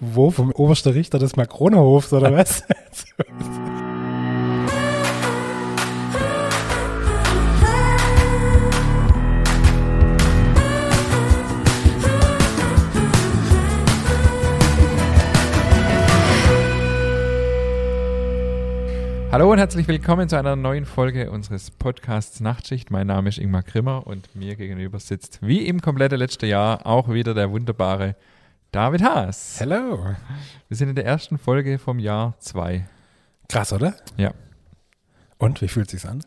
Wo? Vom obersten Richter des Makronerhofs oder was? Hallo und herzlich willkommen zu einer neuen Folge unseres Podcasts Nachtschicht. Mein Name ist Ingmar Grimmer und mir gegenüber sitzt wie im komplette letzte Jahr auch wieder der wunderbare David Haas. Hello. Wir sind in der ersten Folge vom Jahr 2. Krass, oder? Ja. Und wie fühlt sich's an?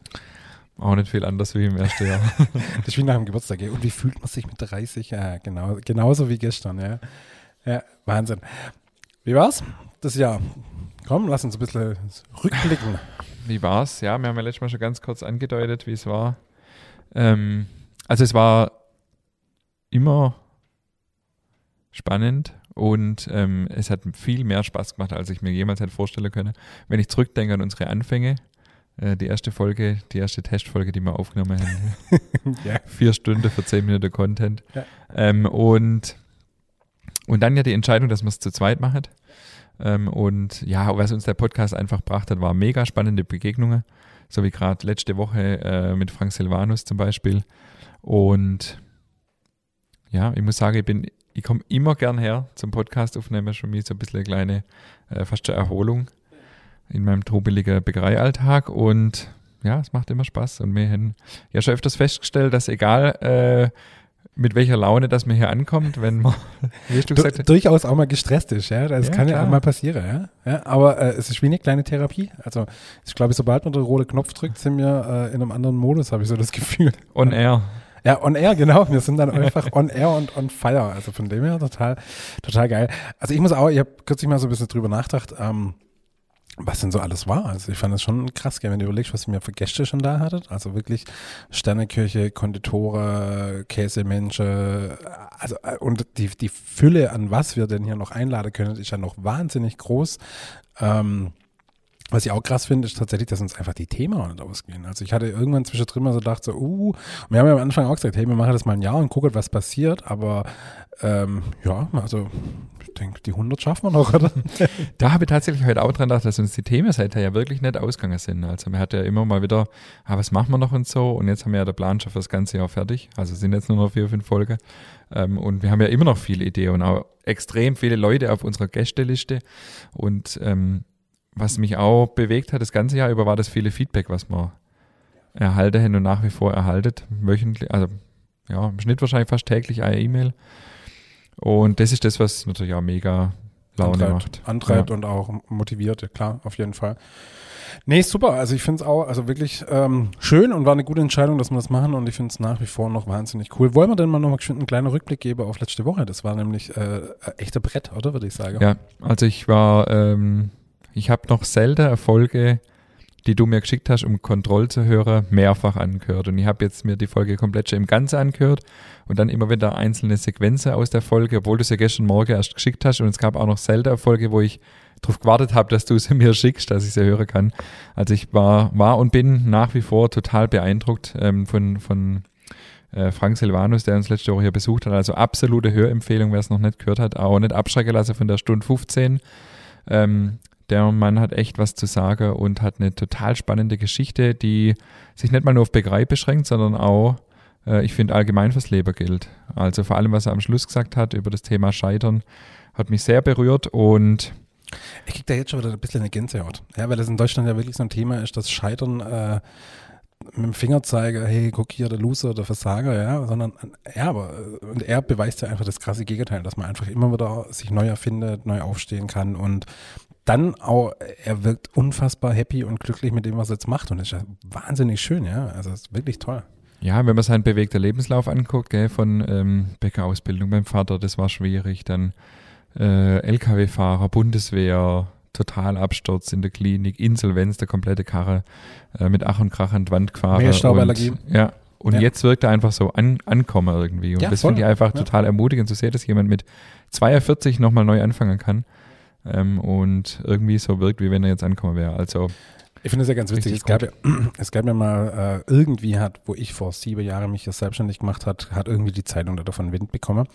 Auch nicht viel anders wie im ersten Jahr. Das ist wie nach dem Geburtstag. Und wie fühlt man sich mit 30? Ja, genau, genauso wie gestern, ja. Ja, Wahnsinn. Wie war's? Das Jahr. Komm, lass uns ein bisschen rückblicken. Wie war's? Ja, wir haben ja letztes Mal schon ganz kurz angedeutet, wie es war. Ähm, also es war immer spannend und ähm, es hat viel mehr Spaß gemacht, als ich mir jemals hätte vorstellen können. Wenn ich zurückdenke an unsere Anfänge, äh, die erste Folge, die erste Testfolge, die wir aufgenommen haben, Ja. vier Stunden für zehn Minuten Content. Ja. Ähm, und, und dann ja die Entscheidung, dass wir es zu zweit machen. Ähm, und ja, was uns der Podcast einfach gebracht hat, war mega spannende Begegnungen. So wie gerade letzte Woche äh, mit Frank Silvanus zum Beispiel. Und ja, ich muss sagen, ich bin, ich komme immer gern her zum Podcast aufnehmen, für mich so ein bisschen eine kleine, äh, fast schon Erholung in meinem trubeligen Bäckereialltag und ja, es macht immer Spaß. Und wir haben ja schon öfters festgestellt, dass egal äh, mit welcher Laune das mir hier ankommt, wenn man, du durchaus auch mal gestresst ist, ja. Das Ja, kann ja klar. auch mal passieren, ja. ja aber äh, es ist wie eine kleine Therapie. Also ich glaube, sobald man den roten Knopf drückt, sind wir äh, in einem anderen Modus, habe ich so das Gefühl. on air. Ja, on air, genau. Wir sind dann einfach on air und on fire. Also von dem her total, total geil. Also ich muss auch, ich habe kürzlich mal so ein bisschen drüber nachgedacht, ähm, was denn so alles war. Also ich fand das schon krass, wenn du überlegst, was ihr mir für Gäste schon da hattet. Also wirklich Sternekirche, Konditore, Käsemensche, also äh, und die, die Fülle an was wir denn hier noch einladen können, ist ja noch wahnsinnig groß. Ähm, was ich auch krass finde, ist tatsächlich, dass uns einfach die Themen auch nicht ausgehen. Also ich hatte irgendwann zwischendrin mal so gedacht, so, uh, wir haben ja am Anfang auch gesagt, hey, wir machen das mal ein Jahr und gucken, was passiert, aber ähm, ja, also ich denke, die 100 schaffen wir noch, oder? Da habe ich tatsächlich heute auch dran gedacht, dass uns die Themen seither ja wirklich nicht ausgegangen sind. Also man hat ja immer mal wieder, ah, was machen wir noch und so. Und jetzt haben wir ja der Plan schon für das ganze Jahr fertig. Also sind jetzt nur noch vier, fünf Folgen. Ähm, und wir haben ja immer noch viele Ideen und auch extrem viele Leute auf unserer Gästeliste. Und ähm, was mich auch bewegt hat das ganze Jahr über, war das viele Feedback, was wir erhalten und nach wie vor erhaltet. Wöchentlich, also ja, im Schnitt wahrscheinlich fast täglich eine E-Mail. Und das ist das, was natürlich auch mega Laune antreibt, macht. antreibt und auch motiviert, ja klar, auf jeden Fall. Nee, super. Also ich finde es auch, also wirklich ähm, schön und war eine gute Entscheidung, dass wir das machen und ich finde es nach wie vor noch wahnsinnig cool. Wollen wir denn mal noch mal geschwind einen kleinen Rückblick geben auf letzte Woche? Das war nämlich äh, echter Brett, oder würde ich sagen? Ja, also ich war, ähm, ich habe noch selten Erfolge, die du mir geschickt hast, um Kontroll zu hören, mehrfach angehört. Und ich habe jetzt mir die Folge komplett schon im Ganzen angehört und dann immer wieder einzelne Sequenzen aus der Folge, obwohl du ja gestern Morgen erst geschickt hast. Und es gab auch noch selten Erfolge, wo ich darauf gewartet habe, dass du sie mir schickst, dass ich sie hören kann. Also ich war, war und bin nach wie vor total beeindruckt ähm, von, von äh, Frank Silvanus, der uns letzte Woche hier besucht hat. Also absolute Hörempfehlung, wer es noch nicht gehört hat, auch nicht abschrecken lassen von der Stunde 15. Ähm, der Mann hat echt was zu sagen und hat eine total spannende Geschichte, die sich nicht mal nur auf Bäckerei beschränkt, sondern auch, äh, ich finde, allgemein fürs Leben gilt. Also vor allem, was er am Schluss gesagt hat über das Thema Scheitern, hat mich sehr berührt und Ich krieg da jetzt schon wieder ein bisschen eine Gänsehaut. Ja, weil das in Deutschland ja wirklich so ein Thema ist, das Scheitern äh, mit dem Fingerzeige, hey, guck hier, der Loser, der Versager, ja, sondern, ja, aber, äh, und er beweist ja einfach das krasse Gegenteil, dass man einfach immer wieder sich neu erfindet, neu aufstehen kann und dann auch, er wirkt unfassbar happy und glücklich mit dem, was er jetzt macht und das ist ja wahnsinnig schön, ja, also das ist wirklich toll. Ja, wenn man seinen bewegter Lebenslauf anguckt, gell, von ähm, Bäckerausbildung beim Vater, das war schwierig, dann äh, LKW-Fahrer, Bundeswehr, Totalabsturz in der Klinik, Insolvenz, der komplette Karre äh, mit Ach und Krach an die Wand gefahren. Mehlstauballergie. Und, ja, und Ja. jetzt wirkt er einfach so an, ankommen irgendwie. Und Ja, das finde ich einfach Ja. total ermutigend zu sehen, dass jemand mit 42 nochmal neu anfangen kann ähm, und irgendwie so wirkt, wie wenn er jetzt ankommen wäre. Also Ich finde es ja ganz witzig. Es gab ja, es gab ja mal, äh, irgendwie hat, wo ich vor sieben Jahren mich das selbstständig gemacht hat, hat irgendwie die Zeitung davon Wind bekommen.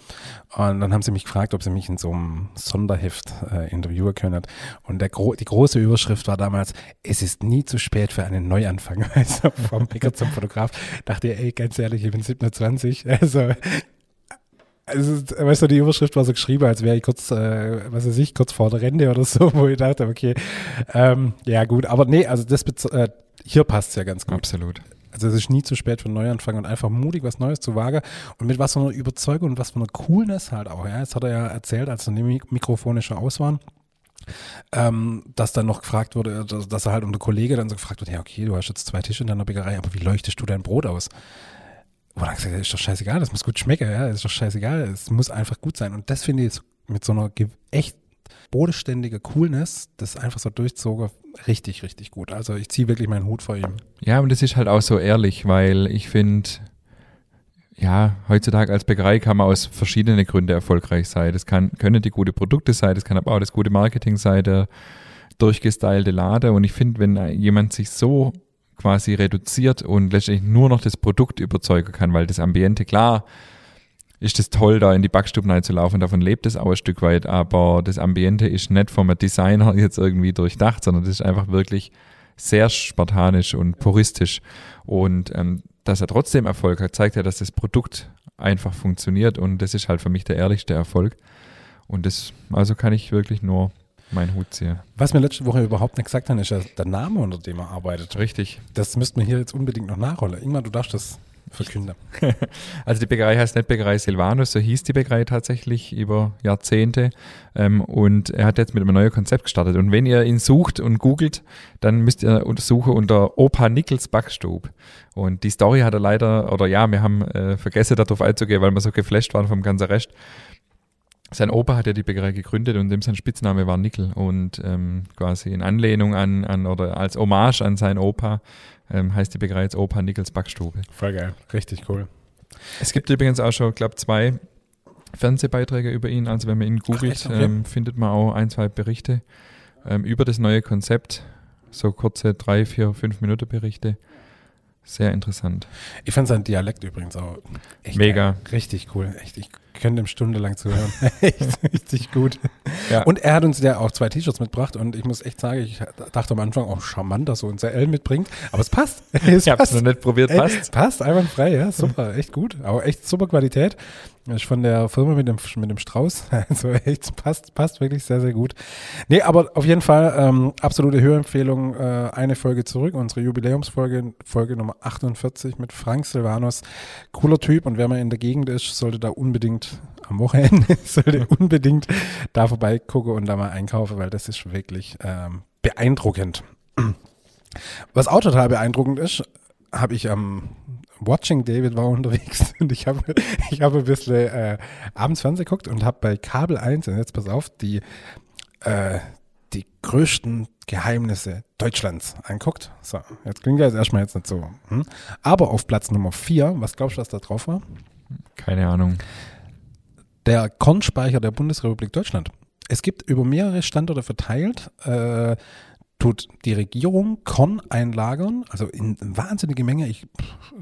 Und dann haben sie mich gefragt, ob sie mich in so einem Sonderheft äh, interviewen können. Und der gro die große Überschrift war damals, es ist nie zu spät für einen Neuanfang. Also vom Picker zum Fotograf. Dachte ich, ey, ganz ehrlich, ich bin 27. Also also, weißt du, die Überschrift war so geschrieben, als wäre ich kurz, äh, was weiß ich, kurz vor der Rente oder so, wo ich dachte, okay, ähm, ja gut, aber nee, also das äh, hier passt es ja ganz gut. Absolut. Also es ist nie zu spät für einen Neuanfang und einfach mutig, was Neues zu wagen und mit was für einer Überzeugung und was für einer Coolness halt auch. Ja, jetzt hat er ja erzählt, als dann die Mikrofone schon aus waren, ähm, dass dann noch gefragt wurde, dass, dass er halt unter Kollege dann so gefragt wird, ja okay, du hast jetzt zwei Tische in deiner Bäckerei, aber wie leuchtest du dein Brot aus? Wo er gesagt ist doch scheißegal, das muss gut schmecken, ja, ist doch scheißegal, es muss einfach gut sein. Und das finde ich mit so einer echt bodenständiger Coolness, das einfach so durchzogen, richtig, richtig gut. Also ich ziehe wirklich meinen Hut vor ihm. Ja, und das ist halt auch so ehrlich, weil ich finde, ja, heutzutage als Bäckerei kann man aus verschiedenen Gründen erfolgreich sein. Das kann, können die gute Produkte sein, das kann aber auch das gute Marketing sein, der durchgestylte Lade. Und ich finde, wenn jemand sich so quasi reduziert und letztendlich nur noch das Produkt überzeugen kann, weil das Ambiente, klar, ist es toll, da in die Backstube reinzulaufen, davon lebt es auch ein Stück weit, aber das Ambiente ist nicht vom Designer jetzt irgendwie durchdacht, sondern das ist einfach wirklich sehr spartanisch und puristisch. Und ähm, dass er trotzdem Erfolg hat, zeigt ja, dass das Produkt einfach funktioniert und das ist halt für mich der ehrlichste Erfolg. Und das, also kann ich wirklich nur mein Hut ziehe. Was mir letzte Woche überhaupt nicht gesagt haben, ist ja der Name, unter dem er arbeitet. Richtig. Das müssten wir hier jetzt unbedingt noch nachholen. Ingmar, du darfst das verkünden. also die Bäckerei heißt nicht Bäckerei Silvanus, so hieß die Bäckerei tatsächlich über Jahrzehnte. Ähm, und er hat jetzt mit einem neuen Konzept gestartet. Und wenn ihr ihn sucht und googelt, dann müsst ihr untersuchen unter Opa Nickels Backstube. Und die Story hat er leider, oder ja, wir haben äh, vergessen darauf einzugehen, weil wir so geflasht waren vom ganzen Rest sein Opa hat ja die Bäckerei gegründet und dem sein Spitzname war Nickel. Und ähm, quasi in Anlehnung an, an oder als Hommage an seinen Opa ähm, heißt die Bäckerei jetzt Opa Nickels Backstube. Voll geil, richtig cool. Es gibt übrigens auch schon, glaube zwei Fernsehbeiträge über ihn. Also wenn man ihn googelt, Ach, okay. ähm, findet man auch ein, zwei Berichte ähm, über das neue Konzept. So kurze drei, vier, fünf Minuten Berichte. Sehr interessant. Ich fand sein Dialekt übrigens auch echt Mega. Geil. Richtig cool. Echt, ich könnte ihm stundenlang zuhören. echt richtig gut. Ja. Und er hat uns ja auch zwei T-Shirts mitgebracht und ich muss echt sagen, ich dachte am Anfang, oh, charmant, dass so unser L mitbringt. Aber es passt. es ich habe es noch nicht probiert, passt. passt, einwandfrei, ja, super, echt gut. Aber echt super Qualität. Ist von der Firma mit dem, mit dem Strauß. Also echt, passt, passt wirklich sehr, sehr gut. Nee, aber auf jeden Fall ähm, absolute Hörempfehlung. Äh, eine Folge zurück, unsere Jubiläumsfolge, Folge Nummer 48 mit Frank Silvanus. Cooler Typ und wer mal in der Gegend ist, sollte da unbedingt am Wochenende, sollte unbedingt da vorbeigucken und da mal einkaufen, weil das ist wirklich ähm, beeindruckend. Was auch total beeindruckend ist, habe ich am Watching David war unterwegs und ich habe ich hab ein bisschen äh, abends Fernsehen geguckt und habe bei Kabel 1, und jetzt pass auf, die, äh, die größten Geheimnisse Deutschlands anguckt. So, jetzt klingt das erstmal jetzt nicht so. Hm? Aber auf Platz Nummer 4, was glaubst du, was da drauf war? Keine Ahnung. Der Kornspeicher der Bundesrepublik Deutschland. Es gibt über mehrere Standorte verteilt äh, tut die Regierung Korn einlagern, also in wahnsinnige Menge, ich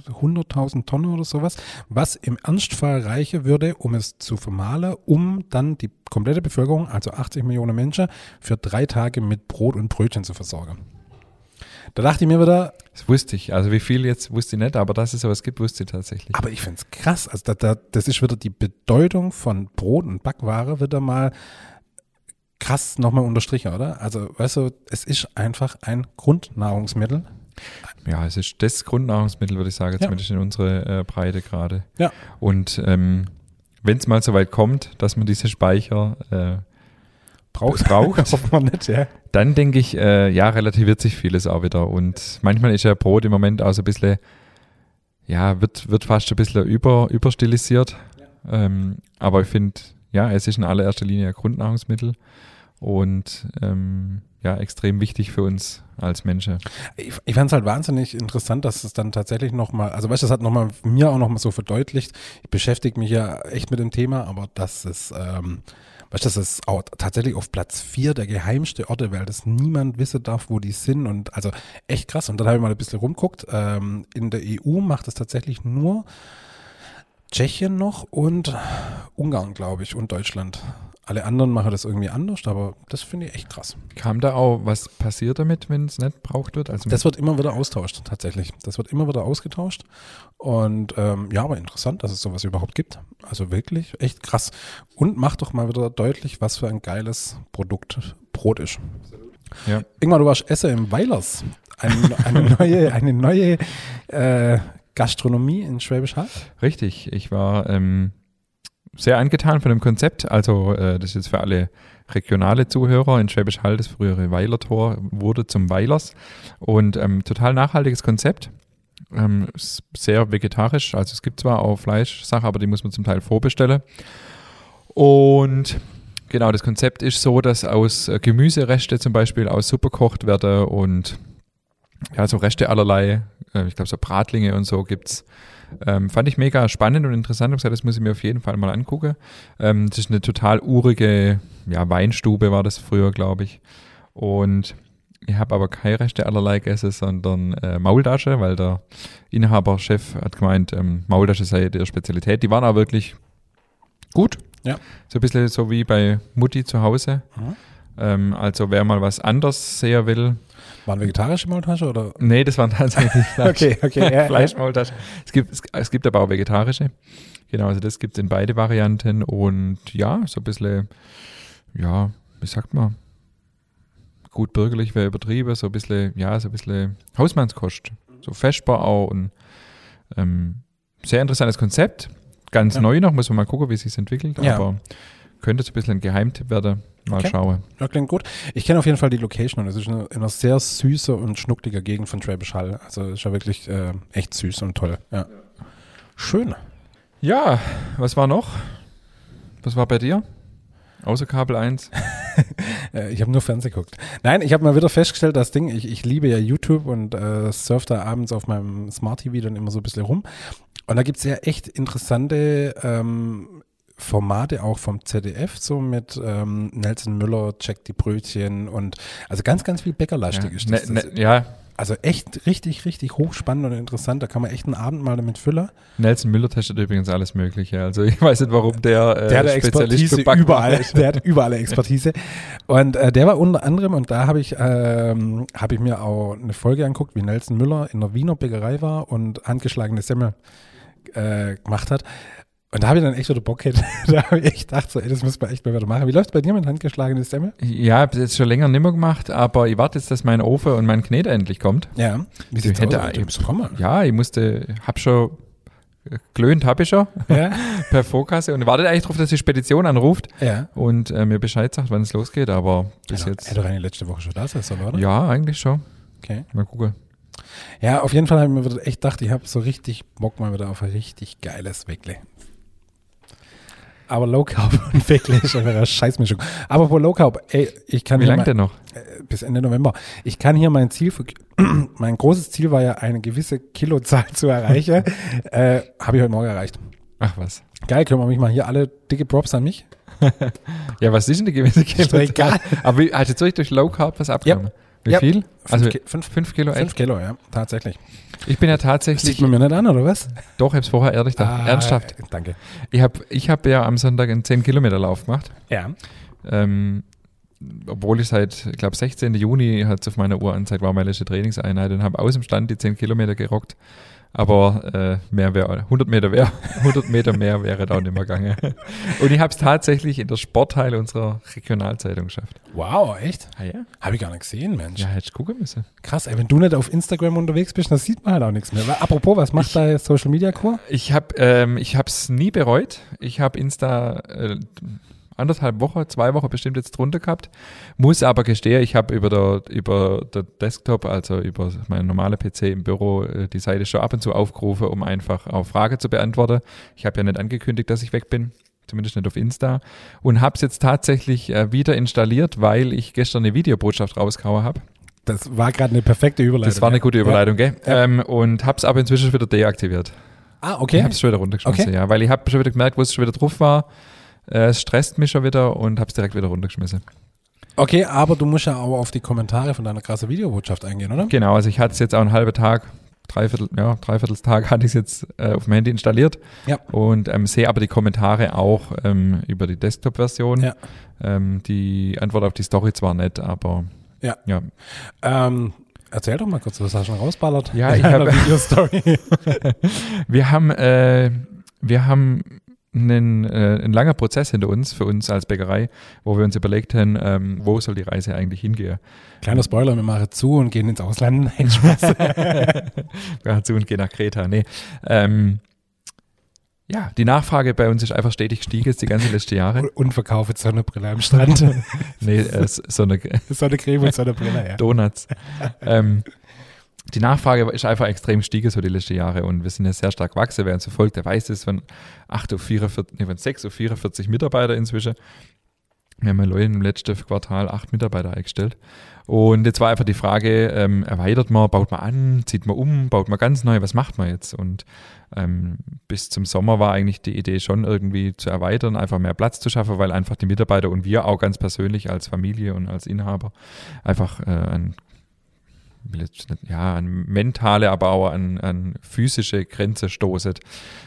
100.000 Tonnen oder sowas, was im Ernstfall reichen würde, um es zu vermahlen, um dann die komplette Bevölkerung, also 80 Millionen Menschen, für drei Tage mit Brot und Brötchen zu versorgen. Da dachte ich mir wieder. Das wusste ich. Also wie viel jetzt wusste ich nicht, aber dass es sowas gibt, wusste ich tatsächlich. Aber ich finde es krass. Also da, da, das ist wieder die Bedeutung von Brot und Backware wieder mal krass nochmal unterstrichen, oder? Also, weißt du, es ist einfach ein Grundnahrungsmittel. Ja, es ist das Grundnahrungsmittel, würde ich sagen, ja. zumindest in unserer äh, Breite gerade. Ja. Und ähm, wenn es mal so weit kommt, dass man diese Speicher äh, braucht, braucht hoffen wir nicht, ja. dann denke ich, äh, ja, relativiert sich vieles auch wieder. Und manchmal ist ja Brot im Moment auch so ein bisschen, ja, wird, wird fast ein bisschen über, überstilisiert. Ja. Ähm, aber ich finde, ja, es ist in allererster Linie ein Grundnahrungsmittel. und ähm, ja, extrem wichtig für uns als Menschen. Ich, ich fand es halt wahnsinnig interessant, dass es dann tatsächlich nochmal, also weißt du, das hat nochmal mir auch nochmal so verdeutlicht, ich beschäftige mich ja echt mit dem Thema, aber dass es, ähm, weißt du, das ist auch tatsächlich auf Platz vier der geheimste Orte, weil das niemand wissen darf, wo die sind und also echt krass. Und dann habe ich mal ein bisschen rumguckt, ähm, in der EU macht es tatsächlich nur Tschechien noch und Ungarn, glaube ich, und Deutschland. Alle anderen machen das irgendwie anders, aber das finde ich echt krass. Kam da auch, was passiert damit, wenn es nicht braucht wird? Also Das wird immer wieder austauscht, tatsächlich. Das wird immer wieder ausgetauscht. Und ähm, ja, aber interessant, dass es sowas überhaupt gibt. Also wirklich echt krass. Und macht doch mal wieder deutlich, was für ein geiles Produkt Brot ist. Ja. Irgendwann, du warst Esser im Weilers. Eine, eine neue, eine neue äh, Gastronomie in Schwäbisch Hall. Richtig, ich war ähm, sehr angetan von dem Konzept. Also äh, das ist jetzt für alle regionale Zuhörer in Schwäbisch Hall, das frühere Weilertor wurde zum Weilers und ähm, total nachhaltiges Konzept. Ähm, sehr vegetarisch, also es gibt zwar auch Fleischsachen, aber die muss man zum Teil vorbestellen. Und genau, das Konzept ist so, dass aus äh, Gemüsereste zum Beispiel aus Suppe gekocht werden und ja, so Reste allerlei, äh, ich glaube so Bratlinge und so gibt's. Ähm, fand ich mega spannend und interessant und gesagt, das muss ich mir auf jeden Fall mal angucken. Ähm, das ist eine total urige ja, Weinstube, war das früher, glaube ich. Und ich habe aber keine Reste allerlei gegessen, sondern äh, Maultasche, weil der Inhaber, Chef hat gemeint, ähm, Maultasche sei der Spezialität. Die waren auch wirklich gut. Ja. So ein bisschen so wie bei Mutti zu Hause. Mhm. Ähm, also wer mal was anders sehen will, Waren vegetarische Maultasche oder? Nee, das waren tatsächlich Fleisch. Okay, okay, ja, Fleischmaultaschen. Es gibt, es, es gibt aber auch vegetarische. Genau, also das gibt es in beide Varianten und ja, so ein bisschen, ja, wie sagt man, gut bürgerlich wäre übertrieben, so ein bisschen, ja, so ein bisschen Hausmannskost. So festbar auch und ähm, sehr interessantes Konzept. Ganz Ja. neu noch, muss man mal gucken, wie es sich entwickelt, Ja. aber könnte so ein bisschen ein Geheimtipp werden. Mal Okay. schauen. Ja, klingt gut. Ich kenne auf jeden Fall die Location und es ist eine, in einer sehr süße und schnucklige Gegend von Schwäbisch Hall. Also ist ja wirklich äh, echt süß und toll. Ja. Schön. Ja, was war noch? Was war bei dir? Außer Kabel 1? Äh, ich habe nur Fernsehen geguckt. Nein, ich habe mal wieder festgestellt, das Ding, ich, ich liebe ja YouTube und äh, surf da abends auf meinem Smart TV dann immer so ein bisschen rum. Und da gibt es ja echt interessante ähm, Formate auch vom ZDF, so mit ähm, Nelson Müller, checkt die Brötchen und also ganz, ganz viel bäckerlastig ist das. Ne, ne, ja, Also echt richtig, richtig hochspannend und interessant. Da kann man echt einen Abend mal damit füllen. Nelson Müller testet übrigens alles Mögliche. Also ich weiß nicht, warum der, äh, Der Spezialist Expertise überall. ist. Der hat überall Expertise. Und äh, der war unter anderem, und da habe ich, ähm, habe ich mir auch eine Folge angeguckt, wie Nelson Müller in der Wiener Bäckerei war und handgeschlagene Semmel äh, gemacht hat. Und da habe ich dann echt wieder Bock gehabt. da habe ich echt gedacht, so, ey, das muss man echt mal wieder machen. Wie läuft bei dir mit handgeschlagene Semmel? Ja, habe jetzt schon länger nicht mehr gemacht, aber ich warte jetzt, dass mein Ofen und mein Knete endlich kommt. Ja. Wie sieht's hätte aus? bist gekommen. Ja, ich musste, hab schon äh, glöhnt, habe ich schon Ja. per Vorkasse und wartet eigentlich darauf, dass die Spedition anruft ja. und äh, mir Bescheid sagt, wann es losgeht, aber bis Hätte- jetzt. Hätte doch eigentlich letzte Woche schon da sein sollen, oder? Ja, eigentlich schon. Okay. Mal gucken. Ja, auf jeden Fall habe ich mir echt gedacht, ich habe so richtig Bock mal wieder auf ein richtig geiles Weckle. Aber Low Carb und ist einfach eine Scheißmischung. Aber vor Low Carb, ey, ich kann Wie lange denn noch? äh, bis Ende November. Ich kann hier mein Ziel, für, mein großes Ziel war ja eine gewisse Kilozahl zu erreichen. äh, habe ich heute Morgen erreicht. Ach was. Geil, können wir mich mal hier alle dicke Props an mich? Ja, was ist denn die gewisse Ist doch egal. Aber wie, hat jetzt richtig durch Low Carb was abgenommen? Wie Ja. viel? Fünf, Also fünf, fünf Kilo fünf? Kilo, ja, tatsächlich. Ich bin ja Das tatsächlich, sieht man mir nicht an, oder was? doch, ich hab's vorher ehrlich da, Ah, ernsthaft. Danke. Ich habe ich hab ja am Sonntag einen 10-Kilometer-Lauf gemacht. Ja. Ähm, obwohl ich seit, ich glaube, 16. Juni hat es auf meiner Uhr angezeigt, war meine letzte Trainingseinheit und habe aus dem Stand die 10 Kilometer gerockt. Aber äh, mehr wäre, 100 Meter wäre, 100 Meter mehr wäre da nicht mehr gegangen. Und ich habe es tatsächlich in der Sportteil unserer Regionalzeitung geschafft. Wow, echt? Ah ja? Habe ich gar nicht gesehen, Mensch. Ja, hätte ich gucken müssen. Krass, ey, wenn du nicht auf Instagram unterwegs bist, dann sieht man halt auch nichts mehr. Weil, apropos, was macht dein Social Media Core? Ich habe ähm, ich hab's nie bereut. Ich habe Insta äh, anderthalb Wochen, zwei Wochen bestimmt jetzt drunter gehabt. Muss aber gestehen, ich habe über der, über der Desktop, also über meinen normalen PC im Büro, äh, die Seite schon ab und zu aufgerufen, um einfach auch Fragen zu beantworten. Ich habe ja nicht angekündigt, dass ich weg bin. zumindest nicht auf Insta. Und habe es jetzt tatsächlich äh, wieder installiert, weil ich gestern eine Videobotschaft rausgehauen habe. Das war gerade eine perfekte Überleitung. Das war eine gute Überleitung, ja. gell? Ja. Ähm, und habe es aber inzwischen wieder deaktiviert. Ah, okay. Ich habe es schon wieder runtergeschmissen, okay. ja. Weil ich habe schon wieder gemerkt, wo es schon wieder drauf war. Äh, es stresst mich schon wieder und habe es direkt wieder runtergeschmissen. Okay, aber du musst ja auch auf die Kommentare von deiner krasse Videobotschaft eingehen, oder? Genau, also ich hatte es jetzt auch einen halben Tag, dreiviertel, ja, Dreiviertelstag hatte ich es jetzt äh, auf dem Handy installiert. Ja. Und ähm, sehe aber die Kommentare auch ähm, über die Desktop-Version. Ja. Ähm, die Antwort auf die Story zwar nicht, aber Ja. ja. Ähm, erzähl doch mal kurz, was hast du schon rausballert? Ja, ich deiner hab- Videostory. Wir haben, äh, wir haben einen, äh, ein langer Prozess hinter uns, für uns als Bäckerei, wo wir uns überlegt haben, ähm, wo soll die Reise eigentlich hingehen. Kleiner Spoiler, wir machen zu und gehen ins Ausland. Nein, Spaß. Ja, zu und gehen nach Kreta. Nee. Ähm, ja, die Nachfrage bei uns ist einfach stetig gestiegen, jetzt die ganzen letzten Jahre. Unverkaufte Sonnenbrille am Strand. Nee, äh, s- so eine Sonnencreme und Sonnenbrille, ja. Donuts. ähm, die Nachfrage ist einfach extrem gestiegen so die letzten Jahre und wir sind ja sehr stark gewachsen. Wer uns verfolgt, der weiß es, von 8 auf 44, nee, von 6 auf 44 Mitarbeiter inzwischen. Wir haben ja Leute im letzten Quartal acht Mitarbeiter eingestellt. Und jetzt war einfach die Frage, ähm, erweitert man, baut man an, zieht man um, baut man ganz neu, was macht man jetzt? Und ähm, bis zum Sommer war eigentlich die Idee schon irgendwie zu erweitern, einfach mehr Platz zu schaffen, weil einfach die Mitarbeiter und wir auch ganz persönlich als Familie und als Inhaber einfach äh, an ja, an mentale, aber auch an, an physische Grenze stoßet.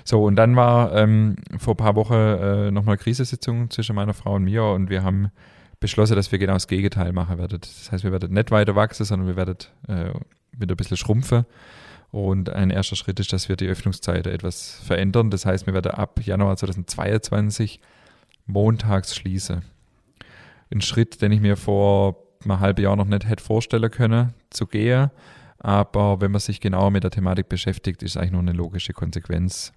So, und dann war ähm, vor ein paar Wochen äh, nochmal Krisesitzung zwischen meiner Frau und mir und wir haben beschlossen, dass wir genau das Gegenteil machen werden. Das heißt, wir werden nicht weiter wachsen, sondern wir werden äh, wieder ein bisschen schrumpfen. Und ein erster Schritt ist, dass wir die Öffnungszeiten etwas verändern. Das heißt, wir werden ab Januar 2022 montags schließen. Ein Schritt, den ich mir vor einem halben Jahr noch nicht hätte vorstellen können, zu gehen. Aber wenn man sich genauer mit der Thematik beschäftigt, ist eigentlich nur eine logische Konsequenz.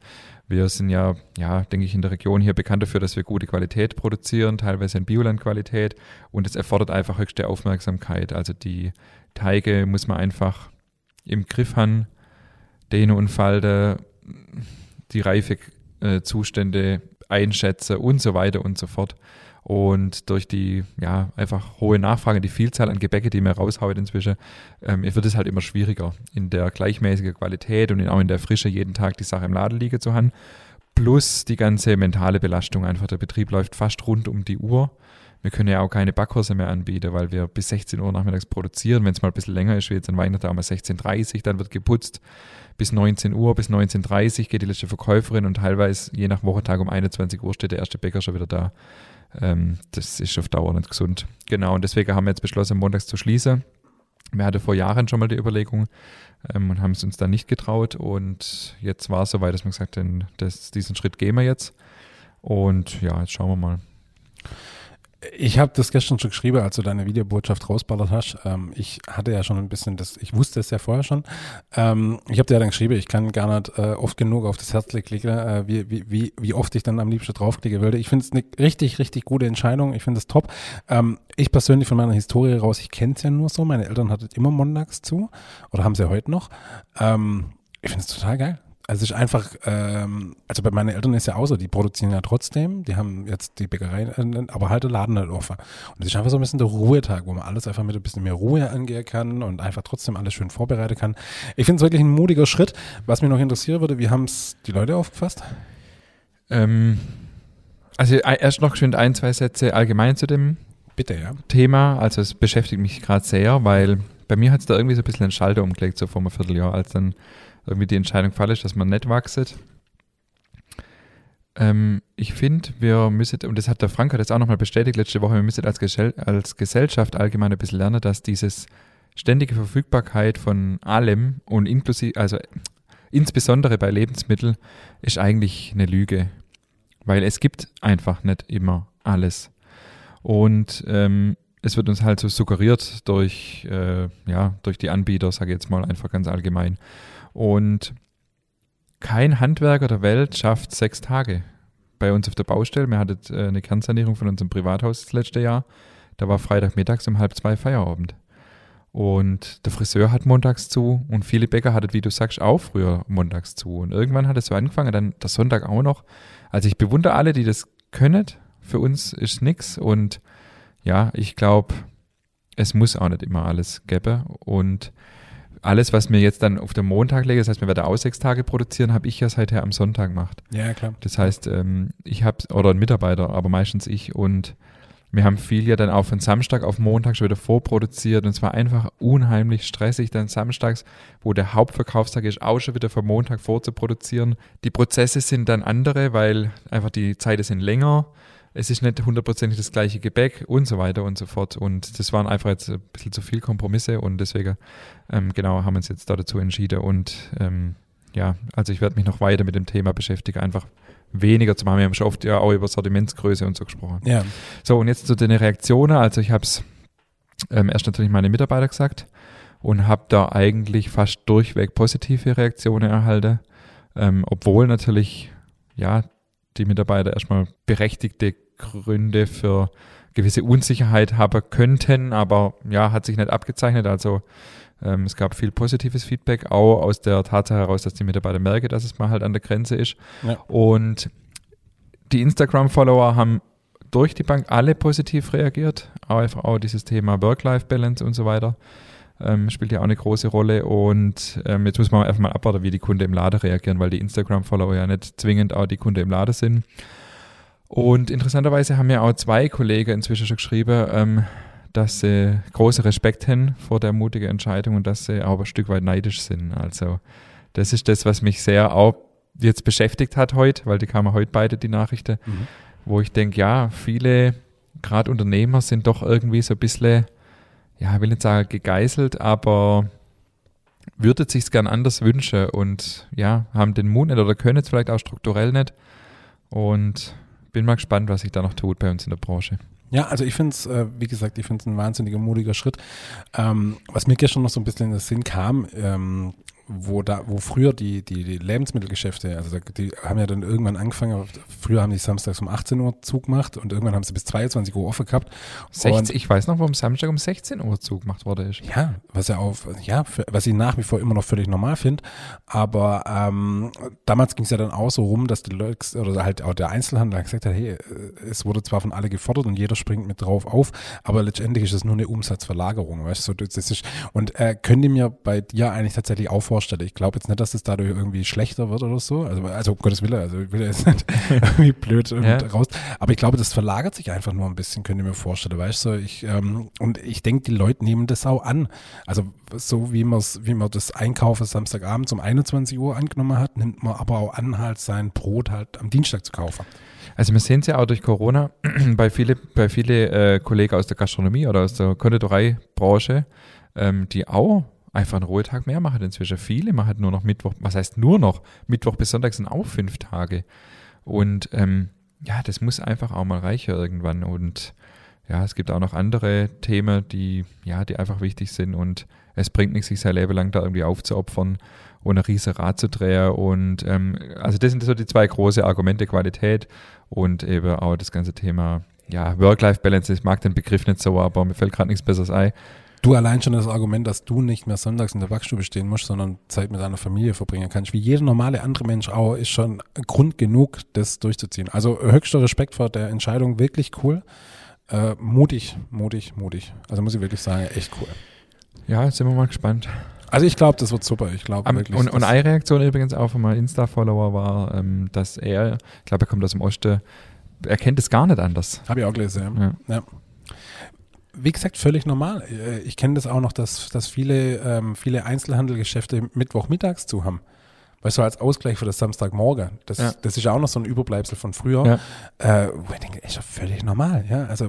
Wir sind ja, ja, denke ich, in der Region hier bekannt dafür, dass wir gute Qualität produzieren, teilweise in Biolandqualität. Und es erfordert einfach höchste Aufmerksamkeit. Also die Teige muss man einfach im Griff haben, dehnen und falten, die Reifezustände einschätzen und so weiter und so fort. Und durch die ja einfach hohe Nachfrage, die Vielzahl an Gebäcke, die mir raushaut inzwischen, ähm, wird es halt immer schwieriger, in der gleichmäßigen Qualität und auch in der Frische jeden Tag die Sache im Laden liegen zu haben. Plus die ganze mentale Belastung einfach. Der Betrieb läuft fast rund um die Uhr. Wir können ja auch keine Backkurse mehr anbieten, weil wir bis 16 Uhr nachmittags produzieren. Wenn es mal ein bisschen länger ist, wie jetzt an Weihnachten haben wir 16.30 Uhr, dann wird geputzt. Bis 19 Uhr, bis 19.30 Uhr geht die letzte Verkäuferin und teilweise je nach Wochentag um 21 Uhr steht der erste Bäcker schon wieder da. Ähm, das ist auf Dauer nicht gesund. Genau, und deswegen haben wir jetzt beschlossen, montags zu schließen. Wir hatten vor Jahren schon mal die Überlegung ähm, und haben es uns dann nicht getraut. Und jetzt war es soweit, dass wir gesagt das, diesen Schritt gehen wir jetzt. Und ja, jetzt schauen wir mal. Ich habe das gestern schon geschrieben, als du deine Videobotschaft rausballert hast. Ähm, ich hatte ja schon ein bisschen das, ich wusste es ja vorher schon. Ähm, ich habe dir ja dann geschrieben, ich kann gar nicht äh, oft genug auf das Herz klicken, äh, wie, wie, wie, oft ich dann am liebsten draufklicken würde. Ich finde es eine richtig, richtig gute Entscheidung. Ich finde es top. Ähm, ich persönlich von meiner Historie raus, ich kenne es ja nur so. Meine Eltern hatten immer montags zu oder haben sie heute noch. Ähm, ich finde es total geil. Also es ist einfach, ähm, also bei meinen Eltern ist ja auch so, die produzieren ja trotzdem, die haben jetzt die Bäckerei, äh, aber halt den Laden nicht offen. Und es ist einfach so ein bisschen der Ruhetag, wo man alles einfach mit ein bisschen mehr Ruhe angehen kann und einfach trotzdem alles schön vorbereiten kann. Ich finde es wirklich ein mutiger Schritt. Was mich noch interessieren würde, wie haben es die Leute aufgefasst? Ähm, also äh, erst noch geschwind ein, zwei Sätze allgemein zu dem Bitte, ja. Thema. Also es beschäftigt mich gerade sehr, weil bei mir hat es da irgendwie so ein bisschen einen Schalter umgelegt, so vor einem Vierteljahr, als dann irgendwie die Entscheidung gefallen ist, dass man nicht wachset. Ähm, ich finde, wir müssen, und das hat der Frank hat jetzt auch nochmal bestätigt letzte Woche, wir müssen als, Gesell als Gesellschaft allgemein ein bisschen lernen, dass dieses ständige Verfügbarkeit von allem und inklusive, also insbesondere bei Lebensmitteln, ist eigentlich eine Lüge. Weil es gibt einfach nicht immer alles. Und ähm, es wird uns halt so suggeriert durch, äh, ja, durch die Anbieter, sage ich jetzt mal einfach ganz allgemein. Und kein Handwerker der Welt schafft sechs Tage. Bei uns auf der Baustelle, wir hatten äh, eine Kernsanierung von unserem Privathaus das letzte Jahr. Da war Freitagmittags um halb zwei Feierabend. Und der Friseur hat montags zu und viele Bäcker hatten, wie du sagst, auch früher montags zu. Und irgendwann hat es so angefangen, dann der Sonntag auch noch. Also ich bewundere alle, die das können. Für uns ist nichts und ja, ich glaube, es muss auch nicht immer alles geben und alles, was mir jetzt dann auf den Montag lege, das heißt, wir werden auch sechs Tage produzieren, habe ich ja seither am Sonntag gemacht. Ja, klar. Das heißt, ähm, ich habe, oder ein Mitarbeiter, aber meistens ich und wir haben viel ja dann auch von Samstag auf Montag schon wieder vorproduziert und es war einfach unheimlich stressig, dann samstags, wo der Hauptverkaufstag ist, auch schon wieder vom Montag vorzuproduzieren. Die Prozesse sind dann andere, weil einfach die Zeiten sind länger. Es ist nicht hundertprozentig das gleiche Gebäck und so weiter und so fort. Und das waren einfach jetzt ein bisschen zu viel Kompromisse und deswegen, ähm, genau, haben wir uns jetzt da dazu entschieden. Und ähm, ja, also ich werde mich noch weiter mit dem Thema beschäftigen, einfach weniger zu machen. Wir haben schon oft ja auch über Sortimentsgröße und so gesprochen. Ja. So, und jetzt zu den Reaktionen. Also ich habe es ähm, erst natürlich meine Mitarbeiter gesagt und habe da eigentlich fast durchweg positive Reaktionen erhalten, ähm, obwohl natürlich ja die Mitarbeiter erstmal berechtigte Gründe für gewisse Unsicherheit haben könnten, aber ja, hat sich nicht abgezeichnet. Also ähm, es gab viel positives Feedback, auch aus der Tatsache heraus, dass die Mitarbeiter merken, dass es mal halt an der Grenze ist. Ja. Und die Instagram-Follower haben durch die Bank alle positiv reagiert. Auch auch dieses Thema Work-Life-Balance und so weiter. Ähm, spielt ja auch eine große Rolle. Und ähm, jetzt muss man einfach mal abwarten, wie die Kunden im Laden reagieren, weil die Instagram-Follower ja nicht zwingend auch die Kunden im Laden sind. Und interessanterweise haben ja auch zwei Kollegen inzwischen schon geschrieben, ähm, dass sie großen Respekt haben vor der mutigen Entscheidung und dass sie auch ein Stück weit neidisch sind. Also das ist das, was mich sehr auch jetzt beschäftigt hat heute, weil die kamen heute beide die Nachrichten, Mhm. wo ich denke, ja, viele, gerade Unternehmer, sind doch irgendwie so ein bisschen, ja, ich will nicht sagen gegeißelt, aber würdet sich's gern anders wünschen und ja, haben den Mut nicht oder können es vielleicht auch strukturell nicht. Und bin mal gespannt, was sich da noch tut bei uns in der Branche. Ja, also ich finde es, äh, wie gesagt, ich finde es ein wahnsinniger mutiger Schritt. Ähm, was mir gestern noch so ein bisschen in den Sinn kam, ähm, wo da, wo früher die, die, die Lebensmittelgeschäfte, also die haben ja dann irgendwann angefangen, früher haben die samstags um 18 Uhr zugemacht und irgendwann haben sie bis 22 Uhr offen gehabt. 60, ich weiß noch, warum Samstag um 16 Uhr Zug gemacht wurde. Ist. Ja, was ja auch, ja, für, was ich nach wie vor immer noch völlig normal finde. Aber ähm, damals ging es ja dann auch so rum, dass die Leute oder halt auch der Einzelhandel gesagt hat, hey, äh, es wurde zwar von alle gefordert und jeder springt mit drauf auf, aber letztendlich ist es nur eine Umsatzverlagerung, weißt du, das ist, und äh, könnt ihr mir bei dir eigentlich tatsächlich auch vorstellen, ich glaube jetzt nicht, dass es dadurch irgendwie schlechter wird oder so, also, also um Gottes Willen, also ich will jetzt nicht irgendwie blöd und Ja. raus, aber ich glaube, das verlagert sich einfach nur ein bisschen, könnt ihr mir vorstellen, weißt du, ich, ähm, und ich denke, die Leute nehmen das auch an, also so wie man wie man das Einkaufen Samstagabend um 21 Uhr angenommen hat, nimmt man aber auch an, halt sein Brot halt am Dienstag zu kaufen. Also wir sehen es ja auch durch Corona bei viele, bei viele äh, Kollegen aus der Gastronomie oder aus der Konditoreibranche, ähm, die auch einfach einen Ruhetag mehr machen inzwischen. Viele machen nur noch Mittwoch, was heißt nur noch? Mittwoch bis Sonntag sind auch fünf Tage. Und ähm, ja, das muss einfach auch mal reichen irgendwann. Und ja, es gibt auch noch andere Themen, die, ja, die einfach wichtig sind und es bringt nichts, sich sein Leben lang da irgendwie aufzuopfern und ein riesen Rad zu drehen. Und ähm, also das sind so die zwei große Argumente, Qualität und eben auch das ganze Thema, ja, Work-Life-Balance. Ich mag den Begriff nicht so, aber mir fällt gerade nichts Besseres ein. Du allein schon das Argument, dass du nicht mehr sonntags in der Backstube stehen musst, sondern Zeit mit deiner Familie verbringen kannst, wie jeder normale andere Mensch auch, ist schon Grund genug, das durchzuziehen. Also höchster Respekt vor der Entscheidung, wirklich cool. Äh, mutig, mutig, mutig. Also muss ich wirklich sagen, echt cool. Ja, sind wir mal gespannt. Also ich glaube, das wird super. Ich glaube wirklich. und, und eine Reaktion übrigens auch von meinem Insta-Follower war, ähm, dass er, ich glaube, er kommt aus dem Osten, er kennt es gar nicht anders. Habe ich auch gelesen, ja. Ja. ja. Wie gesagt, völlig normal. Äh, Ich kenne das auch noch, dass, dass viele, ähm, viele Einzelhandelgeschäfte Mittwochmittags zu haben. Weißt du, als Ausgleich für das Samstagmorgen. Das, Ja. das ist ja auch noch so ein Überbleibsel von früher. Ja. Äh, wo ich denke, ist ja völlig normal. Ja, also,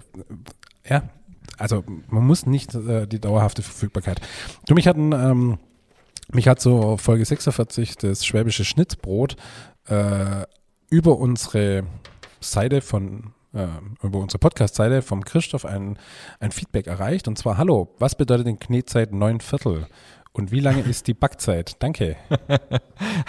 ja. Also, man muss nicht äh, die dauerhafte Verfügbarkeit. Du, mich hatten, ähm, mich hat so Folge 46, das schwäbische Schnittbrot, äh, über unsere Seite von, äh, über unsere Podcast-Seite vom Christoph ein, ein Feedback erreicht. Und zwar, hallo, was bedeutet denn Knetzeit neun Viertel? Und wie lange ist die Backzeit? Danke.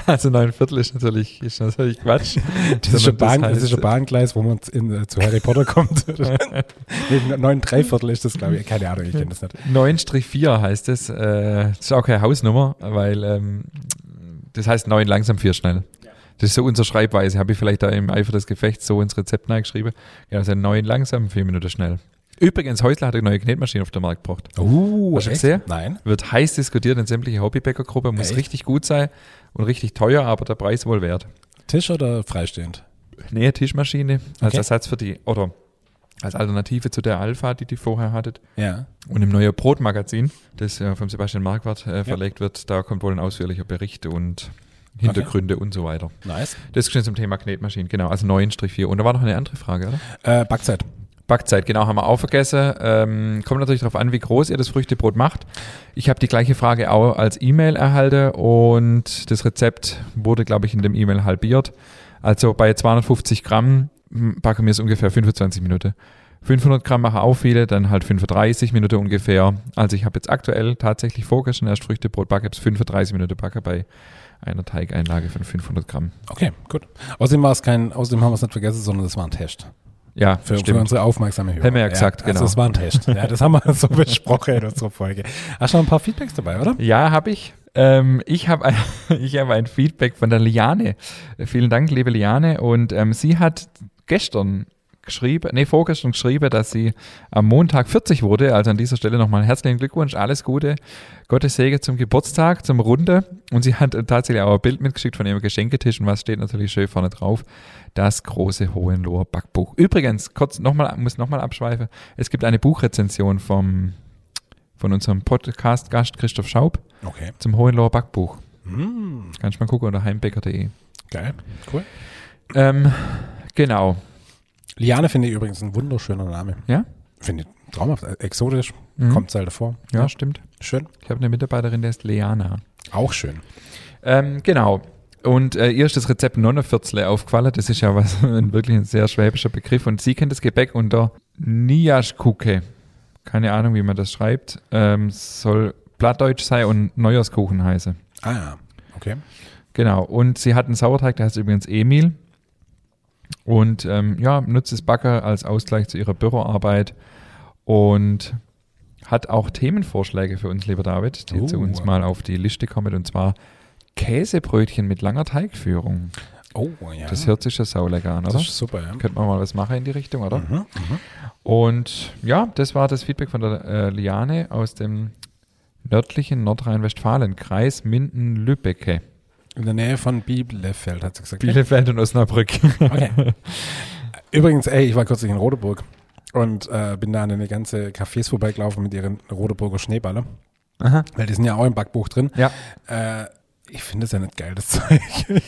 Also neun Viertel ist natürlich, ist natürlich Quatsch. Das ist, ein Bahn, das ist ein heißt- Bahngleis, wo man in, äh, zu Harry Potter kommt. nee, neun Dreiviertel ist das, glaube ich. Keine Ahnung, ich kenne das nicht. 9-4 heißt es. Äh, das ist auch keine Hausnummer, weil ähm, das heißt 9 langsam, 4 schnell. Das ist so unsere Schreibweise. Habe ich vielleicht da im Eifer des Gefechts so ins Rezept geschrieben. Ja, also neun langsam, vier Minuten schnell. Übrigens, Häusler hat eine neue Knetmaschine auf den Markt gebracht. Uh, Hast du gesehen? Nein. Wird heiß diskutiert in sämtliche Hobbybäckergruppe, muss Echt? richtig gut sein und richtig teuer, aber der Preis wohl wert. Tisch oder freistehend? Nee, Tischmaschine als Okay. Ersatz für die, oder als Alternative zu der Alpha, die die vorher hattet. Ja. Und im neuen Brotmagazin, das äh, vom Sebastian Marquardt äh, verlegt wird, da kommt wohl ein ausführlicher Bericht und Hintergründe und so weiter. Nice. Das ist schon zum Thema Knetmaschinen, genau, also 9-4. Und da war noch eine andere Frage, oder? Äh, Backzeit. Backzeit, genau, haben wir auch vergessen. Ähm, kommt natürlich darauf an, wie groß ihr das Früchtebrot macht. Ich habe die gleiche Frage auch als E-Mail erhalten und das Rezept wurde, glaube ich, in dem E-Mail halbiert. Also bei 250 Gramm backen wir es ungefähr 25 Minuten. 500 Gramm machen auch viele, dann halt 35 Minuten ungefähr. Also ich habe jetzt aktuell tatsächlich vorgestern erst Früchtebrot backe, bis 35 Minuten backe bei einer Teigeinlage von 500 Gramm. Okay, gut. Außerdem war es kein, außerdem haben wir es nicht vergessen, sondern das war ein Test. Ja, Für, für unsere aufmerksame Hörer. Haben wir ja gesagt, genau. Also es war ein Test. Ja, das haben wir so besprochen in unserer Folge. Hast du noch ein paar Feedbacks dabei, oder? Ja, habe ich. Ähm, ich habe ein, ich hab ein Feedback von der Liane. Vielen Dank, liebe Liane. Und ähm, sie hat gestern geschrieben, nee, vorgestern geschrieben, dass sie am Montag 40 wurde. Also an dieser Stelle nochmal herzlichen Glückwunsch, alles Gute. Gottes Segen zum Geburtstag, zum Runde. Und sie hat tatsächlich auch ein Bild mitgeschickt von ihrem Geschenketisch und was steht natürlich schön vorne drauf. Das große Hohenloher Backbuch. Übrigens, kurz nochmal, muss nochmal abschweifen. Es gibt eine Buchrezension vom, von unserem Podcast-Gast Christoph Schaub Okay. zum Hohenloher Backbuch. Mm, Kannst mal gucken unter heimbäcker.de. geil. Cool. Ähm, genau. Liane finde ich übrigens ein wunderschöner Name. Ja? Finde ich traumhaft. äh, Exotisch. Mhm. Kommt selten vor. Ja, stimmt. Schön. Ich habe eine Mitarbeiterin, der ist Leana. Auch schön. Ähm, genau. Und äh, ihr ist das Rezept Nonneviertzle aufgefallen. Das ist ja was, ein wirklich ein sehr schwäbischer Begriff. Und sie kennt das Gebäck unter Niaschkuke. Keine Ahnung, wie man das schreibt. Ähm, soll Plattdeutsch sein und Neujahrskuchen heißen. Ah ja. Okay. Genau. Und sie hat einen Sauerteig, der heißt übrigens Emil. Und ähm, ja, nutzt das Backer als Ausgleich zu ihrer Büroarbeit und hat auch Themenvorschläge für uns, lieber David, die Oh. zu uns mal auf die Liste kommen. Und zwar Käsebrötchen mit langer Teigführung. Oh, ja. Das hört sich ja saulecker an, das oder? ist super, ja. Könnte man mal was machen in die Richtung, oder? Mhm, mhm. Und ja, das war das Feedback von der äh, Liane aus dem nördlichen Nordrhein-Westfalen-Kreis Minden-Lübbecke. In der Nähe von Bielefeld, hat sie gesagt. Bielefeld und Osnabrück. Okay. Übrigens, ey, ich war kürzlich in Rodeburg und äh, bin da an eine ganze Cafés vorbeigelaufen mit ihren Rodeburger Schneeballe, Aha. weil die sind ja auch im Backbuch drin. Ja. Äh, ich finde das ja nicht geil, das Zeug.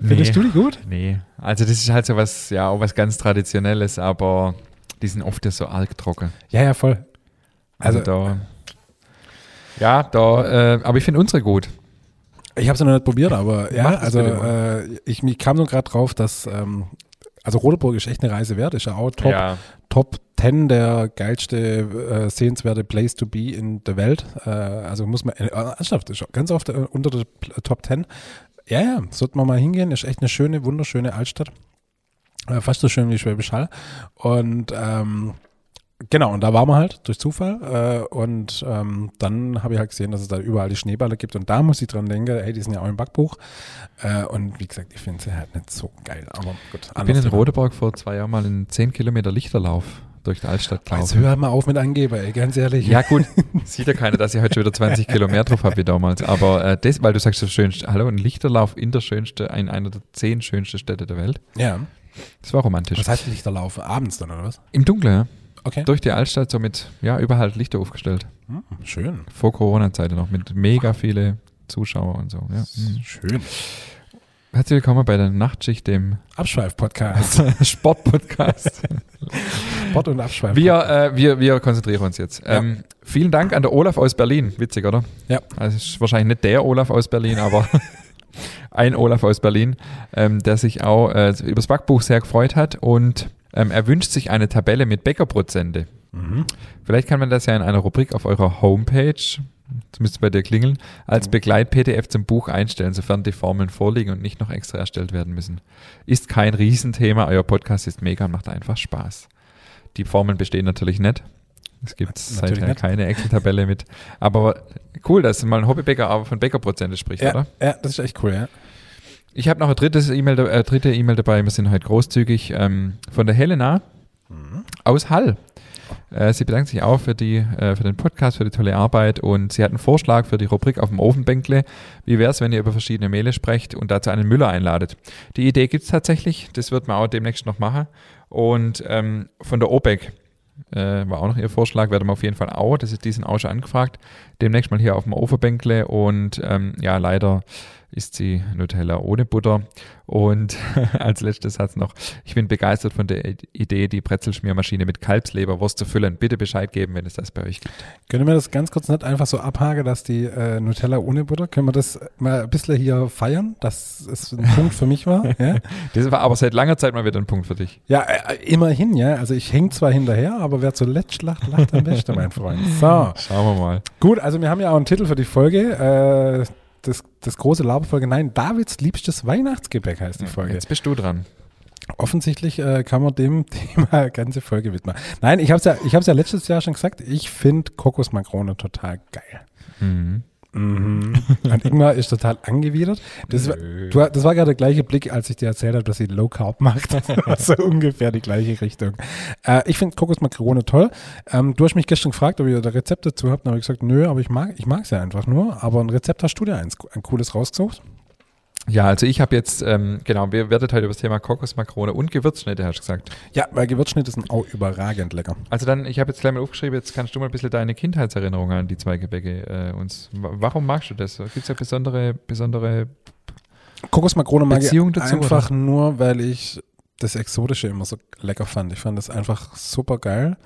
Findest du die gut? Nee. Also das ist halt so was, ja, auch was ganz Traditionelles, aber die sind oft ja so arg trocken. Ja, ja, voll. Also, Also- da. Ja, da, äh, aber ich finde unsere gut. Ich habe es noch nicht probiert, aber ja, also äh, ich, ich kam nur gerade drauf, dass ähm, also Rodeburg ist echt eine Reise wert, ist ja auch Top, Ja. Top 10 der geilste äh, sehenswerte Place to be in der Welt. Äh, also muss man, äh, ernsthaft, ist ganz oft äh, unter der Pl- Top 10. Ja, ja, sollte man mal hingehen, ist echt eine schöne, wunderschöne Altstadt. Äh, fast so schön wie Schwäbisch Hall. Und ähm, genau, und da waren wir halt durch Zufall. Äh, und ähm, dann habe ich halt gesehen, dass es da überall die Schneeballe gibt. Und da muss ich dran denken, hey, die sind ja auch im Backbuch. Äh, und wie gesagt, ich finde sie halt nicht so geil. Aber gut, Ich bin in Rodeburg vor zwei Jahren mal in 10 Kilometer Lichterlauf durch die Altstadt Jetzt gelaufen. hör mal auf mit Angeber, ey, ganz ehrlich. Ja gut, sieht ja keiner, dass ich heute schon wieder 20 Kilo mehr drauf habe wie damals. Aber äh, das, weil du sagst, das schönste, hallo, ein Lichterlauf in der schönste, in einer der zehn schönsten Städte der Welt. ja. Das war romantisch. Was heißt Lichterlauf? Abends dann, oder was? Im Dunkeln, ja. Okay. Durch die Altstadt so mit, ja, überall Lichter aufgestellt. Hm, schön. Vor Corona-Zeiten noch mit mega viele Zuschauer und so. Ja. Mhm. Schön. Herzlich willkommen bei der Nachtschicht, dem Abschweif-Podcast. Sport-Podcast. Sport- und Abschweif. wir, äh, wir, wir konzentrieren uns jetzt. Ähm, vielen Dank an der Olaf aus Berlin. Witzig, oder? Ja. Also es ist wahrscheinlich nicht der Olaf aus Berlin, aber ein Olaf aus Berlin, ähm, der sich auch äh, über das Backbuch sehr gefreut hat und ähm, er wünscht sich eine Tabelle mit Bäckerprozente. Mhm. Vielleicht kann man das ja in einer Rubrik auf eurer Homepage, das müsste bei dir klingeln, als Begleit-PDF zum Buch einstellen, sofern die Formeln vorliegen und nicht noch extra erstellt werden müssen. Ist kein Riesenthema, euer Podcast ist mega und macht einfach Spaß. Die Formeln bestehen natürlich nicht. Es gibt Natürlich seither nicht. keine Excel-Tabelle mit. Aber cool, dass mal ein Hobbybäcker von Bäckerprozente spricht, Ja, oder? ja, das ist echt cool, ja. Ich habe noch eine drittes E-Mail, äh, dritte E-Mail dabei. Wir sind heute großzügig ähm, von der Helena aus Hall. Äh, sie bedankt sich auch für, die, äh, für den Podcast, für die tolle Arbeit und sie hat einen Vorschlag für die Rubrik auf dem Ofenbänkle. Wie wäre es, wenn ihr über verschiedene Mehle sprecht und dazu einen Müller einladet? Die Idee gibt es tatsächlich, das wird man auch demnächst noch machen. Und ähm, von der OPEC äh, war auch noch ihr Vorschlag, werden wir auf jeden Fall auch, das ist diesen auch schon angefragt, demnächst mal hier auf dem Ofenbänkle und ähm, ja, leider ist sie Nutella ohne Butter. Und als letztes Satz noch, ich bin begeistert von der Idee, die Brezelschmiermaschine mit Kalbsleberwurst zu füllen. Bitte Bescheid geben, wenn es das bei euch gibt. Können wir das ganz kurz nicht einfach so abhaken, dass die äh, Nutella ohne Butter, können wir das mal ein bisschen hier feiern, dass es ein Punkt für mich war? Ja, Das war aber seit langer Zeit mal wieder ein Punkt für dich. ja äh, immerhin, ja. Also ich hänge zwar hinterher, aber wer zuletzt lacht, lacht am besten, mein Freund. So, Schauen wir mal. gut, also wir haben ja auch einen Titel für die Folge. Äh, das, das große Laberfolge, nein, Davids liebstes Weihnachtsgebäck heißt die Folge. Jetzt bist du dran. Offensichtlich äh, kann man dem Thema ganze Folge widmen. Nein, ich habe es ja, ich hab's ja letztes Jahr schon gesagt, ich finde Kokosmakrone total geil. Mhm. Mhm. Und Ingmar ist total angewidert. Das, war- du, das war gerade der gleiche Blick, als ich dir erzählt habe, dass sie Low Carb macht. So ungefähr die gleiche Richtung. Äh, ich finde Kokosmakrone toll. Ähm, du hast mich gestern gefragt, ob ihr da Rezept dazu habt. Dann habe ich gesagt, nö, aber ich mag ich es ja einfach nur. Aber ein Rezept hast du dir eins, ein cooles rausgesucht? Ja, also ich habe jetzt, ähm, genau, wir werdet heute über das Thema Kokosmakrone und Gewürzschnitte, hast du gesagt. Ja, weil Gewürzschnitte sind auch überragend lecker. Also dann, ich habe jetzt gleich mal aufgeschrieben, jetzt kannst du mal ein bisschen deine Kindheitserinnerungen an die zwei Gebäcke äh, uns. wa- Warum magst du das? Gibt es ja besondere, besondere Kokosmakrone mag Beziehung ich dazu, einfach nur, weil ich das Exotische immer so lecker fand. Ich fand das einfach super geil.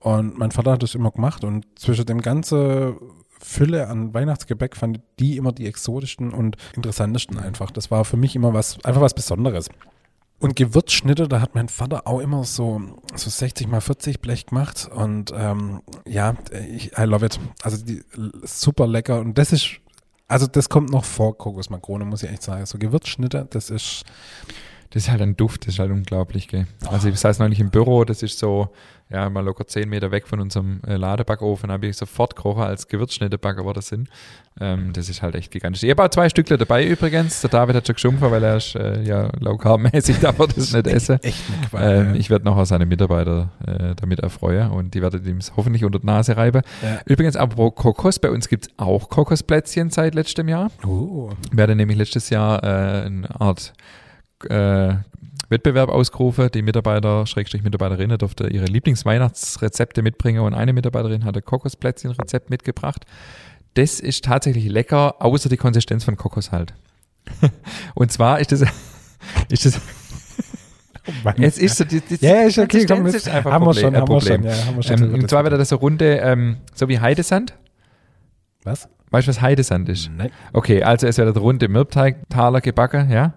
Und mein Vater hat das immer gemacht. Und zwischen dem ganzen Fülle an Weihnachtsgebäck fand die immer die exotischsten und interessantesten einfach. Das war für mich immer was, einfach was Besonderes. Und Gewürzschnitte, da hat mein Vater auch immer so, so 60 mal 40 Blech gemacht. Und ähm, ja, ich, I love it. Also die super lecker. Und das ist, also das kommt noch vor Kokosmakrone, muss ich echt sagen. So Gewürzschnitte, das ist, Das ist halt ein Duft, das ist halt unglaublich, gell. Also ich saß neulich im Büro, das ist so, ja, mal locker zehn Meter weg von unserem äh, Ladebackofen, habe ich sofort gerochen, als Gewürzschnittebacker war das sind. Ähm, das ist halt echt gigantisch. Ich habe auch zwei Stückle dabei übrigens. Der David hat schon geschumpfen, weil er ist äh, ja low carb-mäßig, darf er das nicht essen. echt eine Qual. Ähm, ich werde noch seine Mitarbeiter äh, damit erfreuen und die werden ihm hoffentlich unter die Nase reiben. ja. Übrigens, apropos Kokos, bei uns gibt es auch Kokosplätzchen seit letztem Jahr. Oh. Wir hatten nämlich letztes Jahr äh, eine Art äh, Wettbewerb ausgerufen. Die Mitarbeiter, Schrägstrich Mitarbeiterinnen, durfte ihre Lieblingsweihnachtsrezepte mitbringen und eine Mitarbeiterin hatte Kokosplätzchen-Rezept mitgebracht. Das ist tatsächlich lecker, außer die Konsistenz von Kokos halt. und zwar ist das, ist das, es ist so, die, die ja, ist okay, komm, ist, einfach haben wir Problem, schon, ein haben wir Problem. schon, ja, haben wir schon Ähm, und zwar wird das so runde, ähm, so wie Heidesand. Was? Weißt du, was Heidesand ist? Nein. Okay, also es wird der runde Mürbteigtaler gebacken, ja.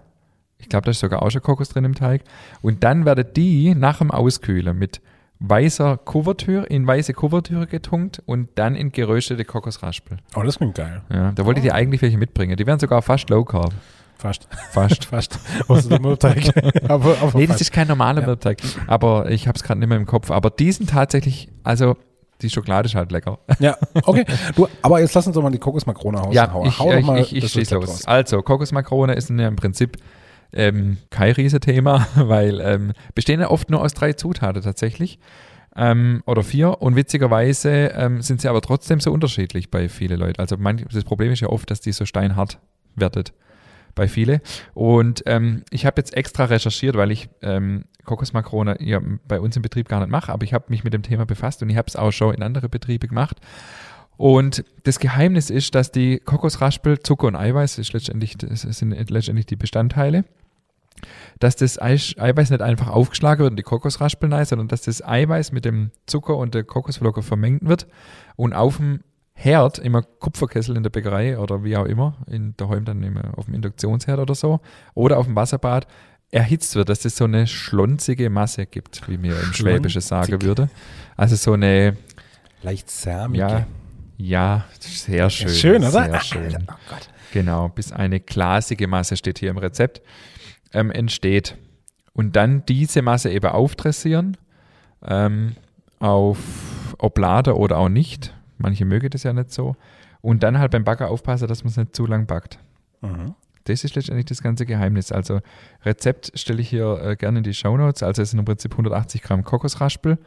Ich glaube, da ist sogar auch schon Kokos drin im Teig. Und dann werden die nach dem Auskühlen mit weißer Kuvertüre, in weiße Kuvertüre getunkt und dann in geröstete Kokosraspel. Oh, das klingt geil. Ja, da wollte ich dir eigentlich welche mitbringen. Die wären sogar fast low carb. Fast. Fast. Fast. Außer der Mürbteig. aber, aber nee, das fast. ist kein normaler Ja. Mürbteig. Aber ich habe es gerade nicht mehr im Kopf. Aber die sind tatsächlich, also die Schokolade ist halt lecker. Ja, okay. Du, aber jetzt lass uns doch mal die Kokosmakrone hauen. Ja, Hau, ich, hau doch ich, mal ich, ich Rezept los. Also, Kokosmakrone ist ja im Prinzip ähm, kein Riesenthema, weil ähm, bestehen ja oft nur aus drei Zutaten tatsächlich. Ähm, oder vier. Und witzigerweise ähm, sind sie aber trotzdem so unterschiedlich bei vielen Leuten. Also manch, das Problem ist ja oft, dass die so steinhart wertet bei viele. Und ähm, ich habe jetzt extra recherchiert, weil ich ähm, Kokosmakrone ja, bei uns im Betrieb gar nicht mache, aber ich habe mich mit dem Thema befasst und ich habe es auch schon in andere Betriebe gemacht. Und das Geheimnis ist, dass die Kokosraspel, Zucker und Eiweiß ist letztendlich, das sind letztendlich die Bestandteile, dass das Eiweiß nicht einfach aufgeschlagen wird und die Kokosraspel rein, sondern dass das Eiweiß mit dem Zucker und der Kokosflocke vermengt wird und auf dem Herd, immer Kupferkessel in der Bäckerei oder wie auch immer, in daheim dann immer auf dem Induktionsherd oder so, oder auf dem Wasserbad, erhitzt wird, dass es so eine schlonzige Masse gibt, wie mir im Schwäbische sagen würde. Also so eine, Leicht sämige. ja, ja, sehr schön. Schön, oder? Sehr schön. Oh Gott. Genau, bis eine glasige Masse steht hier im Rezept, ähm, entsteht. Und dann diese Masse eben aufdressieren ähm, auf Oblade oder auch nicht. Manche mögen das ja nicht so. Und dann halt beim Backer aufpassen, dass man es nicht zu lang backt. Mhm. Das ist letztendlich das ganze Geheimnis. Also Rezept stelle ich hier äh, gerne in die Shownotes. Also es sind im Prinzip 180 Gramm Kokosraspel.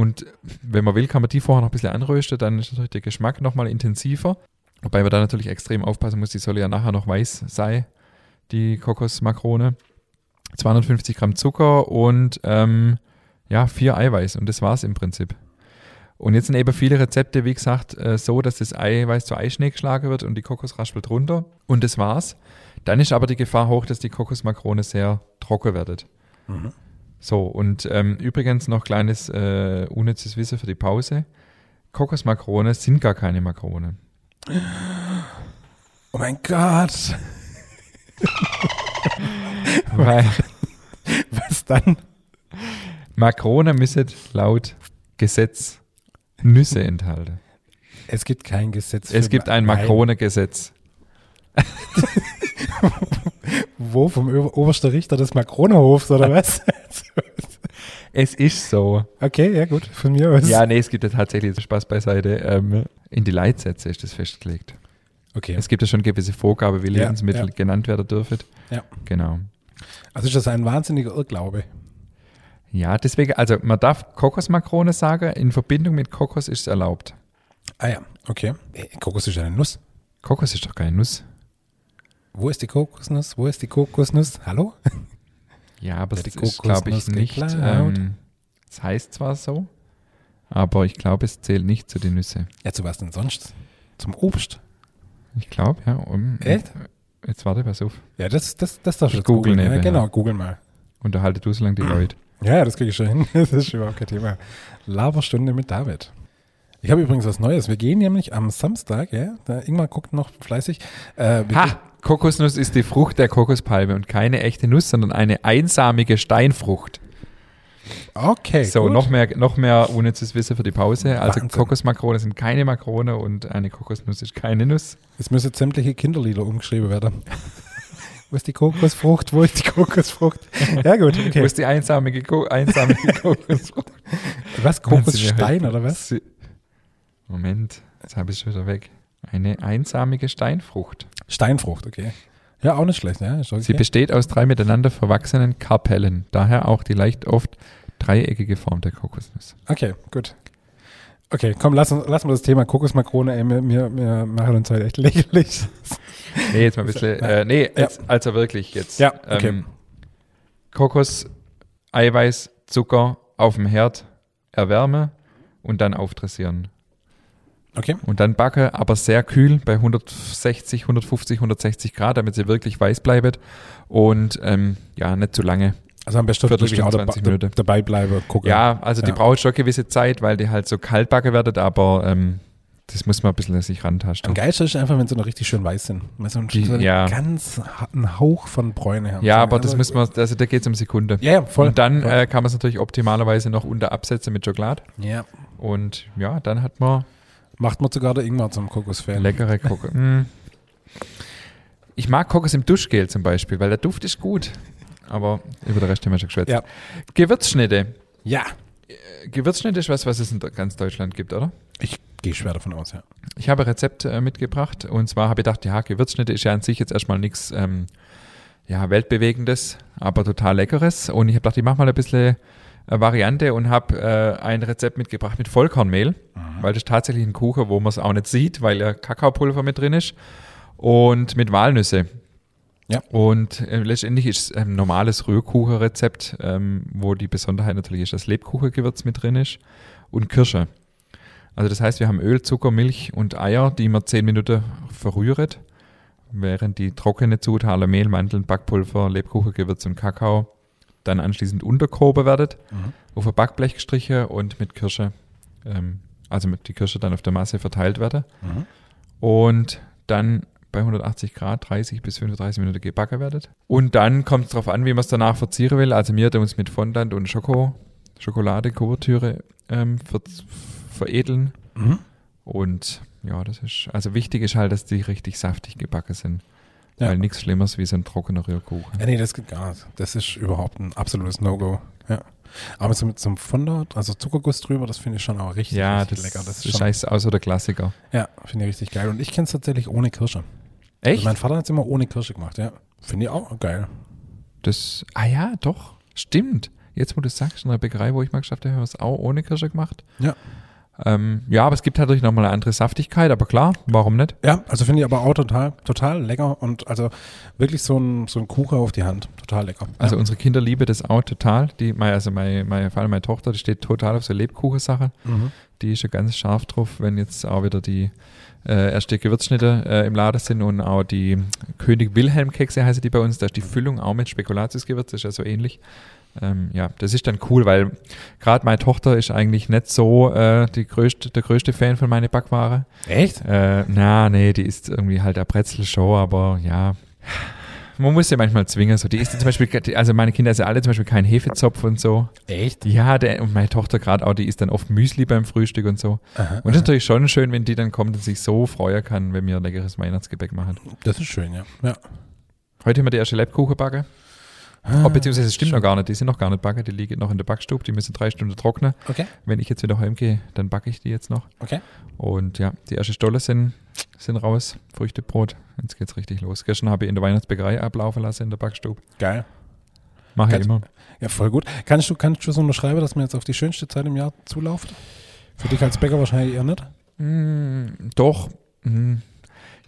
Und wenn man will, kann man die vorher noch ein bisschen anrösten, dann ist natürlich der Geschmack nochmal intensiver. Wobei man da natürlich extrem aufpassen muss, die soll ja nachher noch weiß sein, die Kokosmakrone. 250 Gramm Zucker und ähm, ja, vier Eiweiß und das war's im Prinzip. Und jetzt sind eben viele Rezepte, wie gesagt, äh, so, dass das Eiweiß zu Eischnee geschlagen wird und die Kokosraspel drunter und das war's. Dann ist aber die Gefahr hoch, dass die Kokosmakrone sehr trocken wird. Mhm. So, und ähm, übrigens noch kleines äh, unnützes Wissen für die Pause. Kokosmakrone sind gar keine Makrone. Oh mein Gott. Weil Was dann? Makrone müssen laut Gesetz Nüsse enthalten. Es gibt kein Gesetz. Es gibt ein. Makrone-Gesetz. Wo? Vom Ober obersten Richter des Makronehofs oder was? Es ist so. okay, ja gut, von mir aus. Ja, nee, es gibt ja tatsächlich Spaß beiseite. Ähm, in die Leitsätze ist das festgelegt. Okay. Es gibt ja schon gewisse Vorgaben, wie Ja, Lebensmittel ja. genannt werden dürfen. Ja. Genau. Also ist das ein wahnsinniger Irrglaube. Ja, deswegen, also man darf Kokosmakrone sagen, in Verbindung mit Kokos ist es erlaubt. Ah ja, okay. Äh, Kokos ist eine Nuss. Kokos ist doch keine Nuss. Wo ist die Kokosnuss? Wo ist die Kokosnuss? Hallo? Ja, aber das die ist, glaube ich, nicht. Ähm, es heißt zwar so, aber ich glaube, es zählt nicht zu den Nüsse. Ja, zu was denn sonst? Zum Obst? Ich glaube, ja. Um, Echt? Jetzt warte, pass auf. Ja, das, das, das darfst du jetzt google googeln. Ja, genau, google mal. Unterhalte du so lange die Leute. Ja, das kriege ich schon hin. Das ist überhaupt kein Thema. Laberstunde mit David. Ich habe übrigens was Neues. Wir gehen nämlich am Samstag, ja, da Ingmar guckt noch fleißig. Äh, Ha! Kokosnuss ist die Frucht der Kokospalme und keine echte Nuss, sondern eine einsamige Steinfrucht. Okay, so, gut. noch mehr, noch mehr unnützes Wissen für die Pause. Also Wahnsinn. Kokosmakrone sind keine Makrone und eine Kokosnuss ist keine Nuss. Jetzt müssen sämtliche Kinderlieder umgeschrieben werden. Wo ist die Kokosfrucht? Wo ist die Kokosfrucht? Ja, gut, Wo okay. ist die einsamige, Ko einsamige Kokosfrucht? Was? Kokosstein oder was? Moment, jetzt habe ich es schon wieder weg. Eine einsamige Steinfrucht. Steinfrucht, okay. Ja, auch nicht schlecht, ja. Okay. Sie besteht aus drei miteinander verwachsenen Karpellen, daher auch die leicht oft dreieckige Form der Kokosnuss. Okay, gut. Okay, komm, lass, uns, lass mal das Thema Kokosmakrone, ey, wir, wir, wir machen uns heute echt lächerlich. Nee, jetzt mal ein bisschen. Äh, nee, Ja. jetzt, also wirklich jetzt. Ja, okay. Ähm, Kokos, Eiweiß, Zucker auf dem Herd erwärme und dann aufdressieren. Okay, Und dann backe, aber sehr kühl bei 160, 150, 160 Grad, damit sie wirklich weiß bleibt. Und ähm, ja, nicht zu lange. also am besten auch dabei, 20 Minuten. dabei bleiben, gucken. Ja, also die Ja. braucht schon eine gewisse Zeit, weil die halt so kalt backen wird, aber ähm, das muss man ein bisschen sich rantasten. Am geilsten ist einfach, wenn sie noch richtig schön weiß sind. Sie so einen, Die- so ja. ganz ha- einen Hauch von Bräune haben. Ja, aber das muss man, also da geht es um Sekunde. Ja, ja, voll. Und dann voll. äh, kann man es natürlich optimalerweise noch unter absetzen mit Schokolade. ja. Und ja, dann hat man Macht man sogar der Ingmar zum Kokosfan. leckere Kokos. Mm. Ich mag Kokos im Duschgel zum Beispiel, weil der Duft ist gut. Aber über den Rest haben wir schon geschwätzt. Ja. Gewürzschnitte. Ja. Äh, Gewürzschnitte ist was, was es in ganz Deutschland gibt, oder? Ich gehe schwer davon aus, ja. Ich habe ein Rezept äh, mitgebracht und zwar habe ich gedacht, ja, Gewürzschnitte ist ja an sich jetzt erstmal nichts ähm, ja, Weltbewegendes, aber total Leckeres. Und ich habe gedacht, ich mache mal ein bisschen Variante und habe äh, ein Rezept mitgebracht mit Vollkornmehl, weil das ist tatsächlich ein Kuchen, wo man es auch nicht sieht, weil ja Kakaopulver mit drin ist und mit Walnüsse. Ja. Und äh, letztendlich ist es ein normales Rührkuchenrezept, ähm, wo die Besonderheit natürlich ist, dass Lebkuchengewürz mit drin ist und Kirsche. Also das heißt, wir haben Öl, Zucker, Milch und Eier, die man 10 Minuten verrühret, während die trockene Zutaten Mehl, Mandeln, Backpulver, Lebkuchengewürz und Kakao dann anschließend untergehoben werden, Mhm. auf ein Backblech gestrichen und mit Kirsche, ähm, also mit die Kirsche dann auf der Masse verteilt werden Mhm. und dann bei 180 Grad 30 bis 35 Minuten gebacken werden. Und dann kommt es darauf an, wie man es danach verzieren will. Also wir tun uns mit Fondant und Schoko, Schokolade, Kuvertüre ähm, ver veredeln. Mhm. Und ja, das ist, also wichtig ist halt, dass die richtig saftig gebacken sind. Ja. Weil nichts Schlimmeres wie so ein trockener Rührkuchen. Ja, nee, das geht gar nicht. Das ist überhaupt ein absolutes No-Go. Ja. Aber so mit so einem Fondant, also Zuckerguss drüber, das finde ich schon auch richtig, Ja, richtig das, lecker. Das ist scheiße außer der Klassiker. ja, finde ich richtig geil. Und ich kenne es tatsächlich ohne Kirsche. Also Echt? mein Vater hat es immer ohne Kirsche gemacht, ja. Finde ich auch geil. Das, ah ja, doch, stimmt. Jetzt, wo du sagst, in der Bäckerei, wo ich mal geschafft habe, haben wir es auch ohne Kirsche gemacht. Ja. Ähm, ja, aber es gibt natürlich nochmal eine andere Saftigkeit, aber klar, warum nicht? Ja, also finde ich aber auch total, total lecker und also wirklich so ein, so ein Kuchen auf die Hand. Total lecker. Also ja. unsere Kinder lieben das auch total. Die, meine, also meine, meine, vor allem meine Tochter, die steht total auf so Lebkuchensache. Mhm. Die ist ja ganz scharf drauf, wenn jetzt auch wieder die äh, erste Gewürzschnitte äh, im Laden sind und auch die König Wilhelm Kekse heißen die bei uns. Da ist die Füllung auch mit Spekulatiusgewürz, ist ja so ähnlich. Ähm, ja, das ist dann cool, weil gerade meine Tochter ist eigentlich nicht so äh, die größte, der größte Fan von meiner Backware. Echt? Äh, na, nee, die ist irgendwie halt der Brezel-Show, aber ja. Man muss ja manchmal zwingen. So, die ist zum Beispiel, also meine Kinder essen alle zum Beispiel keinen Hefezopf und so. Echt? Ja, der, und meine Tochter gerade auch, die isst dann oft Müsli beim Frühstück und so. Aha, Und das ist natürlich schon schön, wenn die dann kommt und sich so freuen kann, wenn wir ein leckeres Weihnachtsgebäck machen. Das ist schön, ja. ja. Heute haben wir die erste Lebkuchen backen. Ah, Oh, beziehungsweise es stimmt noch gar nicht, die sind noch gar nicht backen, die liegen noch in der Backstube, die müssen drei Stunden trocknen. Okay, Wenn ich jetzt wieder heimgehe, dann backe ich die jetzt noch. okay. Und ja, die ersten Stolle sind, sind raus, Früchtebrot, jetzt geht's richtig los. Gestern habe ich in der Weihnachtsbäckerei ablaufen lassen in der Backstube. Geil. Mache ich immer. Ja, voll gut. Kannst du, kannst du so unterschreiben, dass mir jetzt auf die schönste Zeit im Jahr zulauft? Für dich als Bäcker wahrscheinlich eher nicht. Mm, doch. Mm.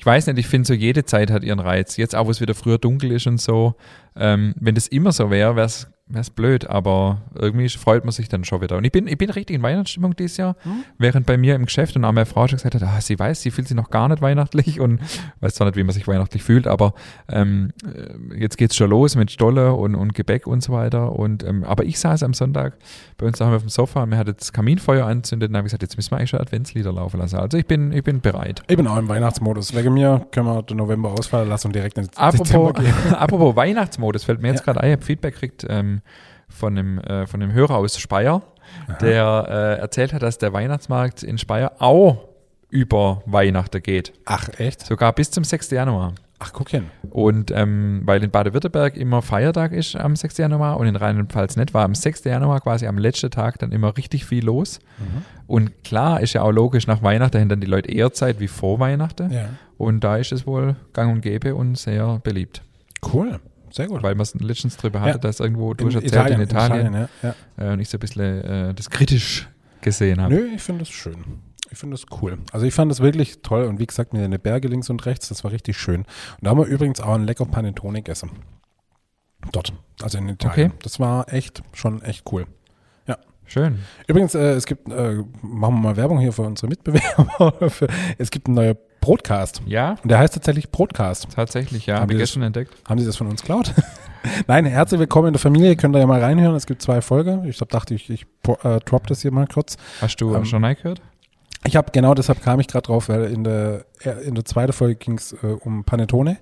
Ich weiß nicht, ich finde so jede Zeit hat ihren Reiz. Jetzt auch, wo es wieder früher dunkel ist und so. Ähm, wenn das immer so wäre, wäre es blöd, aber irgendwie freut man sich dann schon wieder. Und ich bin, ich bin richtig in Weihnachtsstimmung dieses Jahr, Hm? während bei mir im Geschäft und auch meine Frau schon gesagt hat, ah, sie weiß, sie fühlt sich noch gar nicht weihnachtlich und weiß zwar nicht, wie man sich weihnachtlich fühlt, aber ähm, äh, jetzt geht's schon los mit Stolle und, und Gebäck und so weiter. Und, ähm, aber ich saß am Sonntag bei uns daheim auf dem Sofa und mir hat das Kaminfeuer anzündet und habe gesagt, jetzt müssen wir eigentlich schon Adventslieder laufen lassen. Also ich bin, ich bin bereit. Ich bin auch im Weihnachtsmodus. Wegen mir können wir den November ausfallen lassen und direkt in den Dezember Apropos, gehen. apropos Weihnachtsmodus, fällt mir jetzt Ja. gerade ein, ich habe Feedback gekriegt ähm, von, einem, äh, von einem Hörer aus Speyer, der äh, erzählt hat, dass der Weihnachtsmarkt in Speyer auch über Weihnachten geht. Ach, echt? Sogar bis zum 6. Januar. Ach, guck hin. Und ähm, weil in Baden-Württemberg immer Feiertag ist am 6. Januar und in Rheinland-Pfalz nicht, war am 6. Januar quasi am letzten Tag dann immer richtig viel los. Mhm. Und klar ist ja auch logisch, nach Weihnachten haben dann die Leute eher Zeit wie vor Weihnachten. Ja. Und da ist es wohl gang und gäbe und sehr beliebt. Cool. Sehr gut. Weil man es letztens drüber hatte, Ja. dass irgendwo, du in hast erzählt, in Italien, ja. ja. äh, und ich so ein bisschen äh, das kritisch gesehen habe. Nö, ich finde das schön. Ich finde das cool. Also ich fand das wirklich toll und wie gesagt, mir eine Berge links und rechts, das war richtig schön. Und da haben wir übrigens auch einen lecker Panettone gegessen. Dort, also in Italien. Okay. Das war echt, schon echt cool. Schön. Übrigens, äh, es gibt, äh, machen wir mal Werbung hier für unsere Mitbewerber. es gibt einen neuen Broadcast. Ja, Und der heißt tatsächlich Broadcast. tatsächlich, ja. Haben Habe ich die das- gestern entdeckt. Haben Sie das von uns geklaut? Nein, herzlich willkommen in der Familie. Könnt ihr ja mal reinhören. Es gibt zwei Folgen. Ich hab, dachte, ich, ich äh, drop das hier mal kurz. Hast du Ähm, schon reingehört? Ich habe genau deshalb kam ich gerade drauf, weil in der äh, in der zweiten Folge ging es äh, um Panettone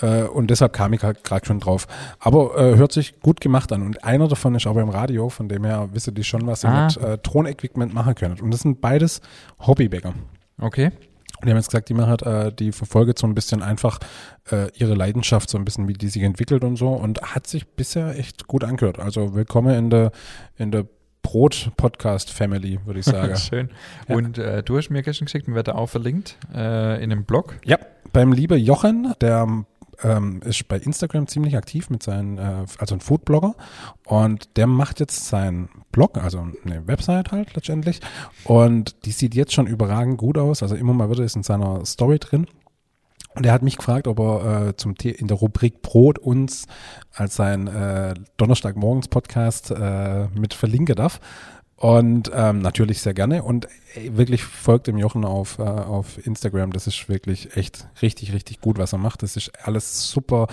äh, und deshalb kam ich halt gerade schon drauf. Aber äh, hört sich gut gemacht an und einer davon ist auch beim Radio, von dem her wisst ihr schon, was ihr Ah. mit äh, Tonequipment machen könnt. Und das sind beides Hobbybäcker. Okay. Und die haben jetzt gesagt, die machen halt, äh, die verfolgt so ein bisschen einfach äh, ihre Leidenschaft, so ein bisschen, wie die sich entwickelt und so und hat sich bisher echt gut angehört. Also willkommen in der in der Brot-Podcast-Family, würde ich sagen. Schön. Ja. Und äh, du hast mir gestern geschickt, mir wird da auch verlinkt äh, in einem Blog. Ja, beim liebe Jochen, der ähm, ist bei Instagram ziemlich aktiv mit seinen, äh, also ein Foodblogger und der macht jetzt seinen Blog, also eine Website halt letztendlich und die sieht jetzt schon überragend gut aus, also immer mal wieder ist in seiner Story drin. Und er hat mich gefragt, ob er äh, zum The in der Rubrik Brot uns als sein äh, Donnerstagmorgens-Podcast äh, mit verlinken darf. Und ähm, natürlich sehr gerne. Und ey, wirklich folgt dem Jochen auf, äh, auf Instagram. Das ist wirklich echt richtig, richtig gut, was er macht. Das ist alles super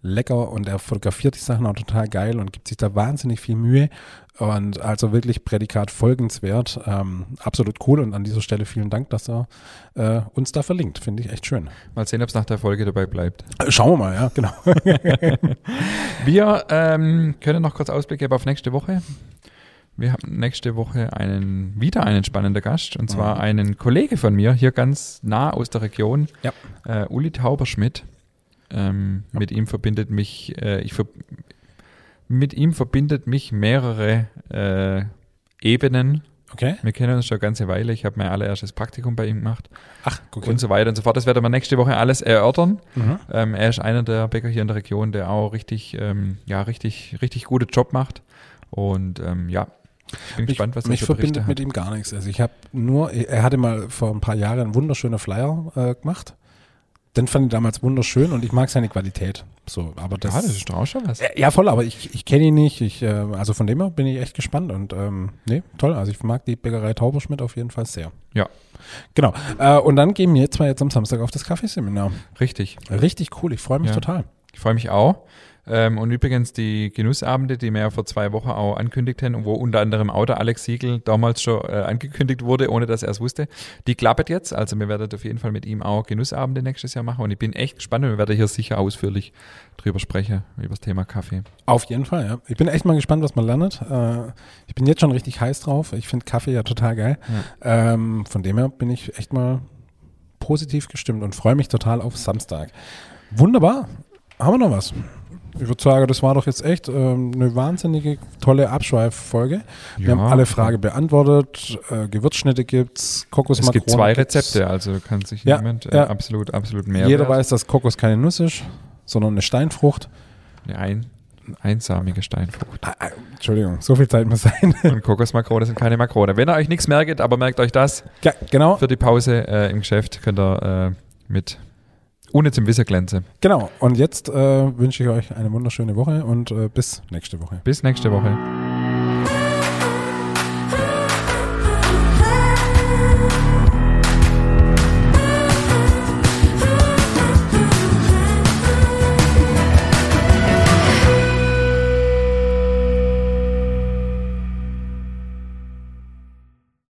lecker und er fotografiert die Sachen auch total geil und gibt sich da wahnsinnig viel Mühe. Und also wirklich Prädikat folgenswert. Ähm, absolut cool. Und an dieser Stelle vielen Dank, dass er äh, uns da verlinkt. Finde ich echt schön. Mal sehen, ob es nach der Folge dabei bleibt. Äh, Schauen wir mal, ja, genau. Wir ähm, können noch kurz Ausblick geben auf nächste Woche. Wir haben nächste Woche einen, wieder einen spannenden Gast und zwar Mhm. einen Kollege von mir, hier ganz nah aus der Region, Ja. äh, Uli Tauberschmidt. Ähm, Ja. Mit ihm verbindet mich, äh, ich ver mit ihm verbindet mich mehrere äh, Ebenen Okay. Wir kennen uns schon eine ganze Weile. Ich habe mein allererstes Praktikum bei ihm gemacht Ach, okay. und so weiter und so fort. Das werden wir nächste Woche alles erörtern. Mhm. Ähm, er ist einer der Bäcker hier in der Region, der auch richtig, ähm, ja, richtig, richtig gute Job macht. Und ähm, ja, bin Mich, gespannt, was er mich verbindet mit ihm gar nichts. Also ich habe nur, er hatte mal vor ein paar Jahren einen wunderschönen Flyer äh, gemacht. Den fand ich damals wunderschön und ich mag seine Qualität. So, aber das, ja, das ist doch auch schon was. Ja, voll, aber ich, ich kenne ihn nicht. Ich, äh, also von dem her bin ich echt gespannt und ähm, nee, toll. Also ich mag die Bäckerei Tauberschmidt auf jeden Fall sehr. Ja. Genau. Äh, und dann gehen wir zwei jetzt am Samstag auf das Kaffeeseminar. Richtig. Richtig cool, ich freue mich Ja. total. Ich freue mich auch. Ähm, und übrigens die Genussabende, die wir ja vor zwei Wochen auch ankündigt haben und wo unter anderem auch der Alex Siegel damals schon äh, angekündigt wurde, ohne dass er es wusste, die klappert jetzt. Also wir werden auf jeden Fall mit ihm auch Genussabende nächstes Jahr machen und ich bin echt gespannt und wir werden hier sicher ausführlich drüber sprechen, über das Thema Kaffee. Auf jeden Fall, ja. Ich bin echt mal gespannt, was man lernt. Äh, ich bin jetzt schon richtig heiß drauf. Ich finde Kaffee ja total geil. Ähm, von dem her bin ich echt mal positiv gestimmt und freue mich total auf Samstag. Wunderbar. Haben wir noch was? Ich würde sagen, das war doch jetzt echt ähm, eine wahnsinnige, tolle Abschweiffolge. Wir Ja. haben alle Fragen beantwortet. Äh, Gewürzschnitte gibt's, Es Kokosmakronen. gibt zwei gibt's. Rezepte, also kann sich Ja, jemand äh, ja. absolut, absolut mehr. Jeder weiß, dass Kokos keine Nuss ist, sondern eine Steinfrucht. Eine ein, einsamige Steinfrucht. Ah, ah, Entschuldigung, so viel Zeit muss sein. Und Kokosmakrone sind keine Makrone. Wenn ihr euch nichts merkt, aber merkt euch das, ja, genau. für die Pause äh, im Geschäft könnt ihr äh, mit ohne zum Wissen glänzen. Genau. Und jetzt äh, wünsche ich euch eine wunderschöne Woche und äh, bis nächste Woche. Bis nächste Woche.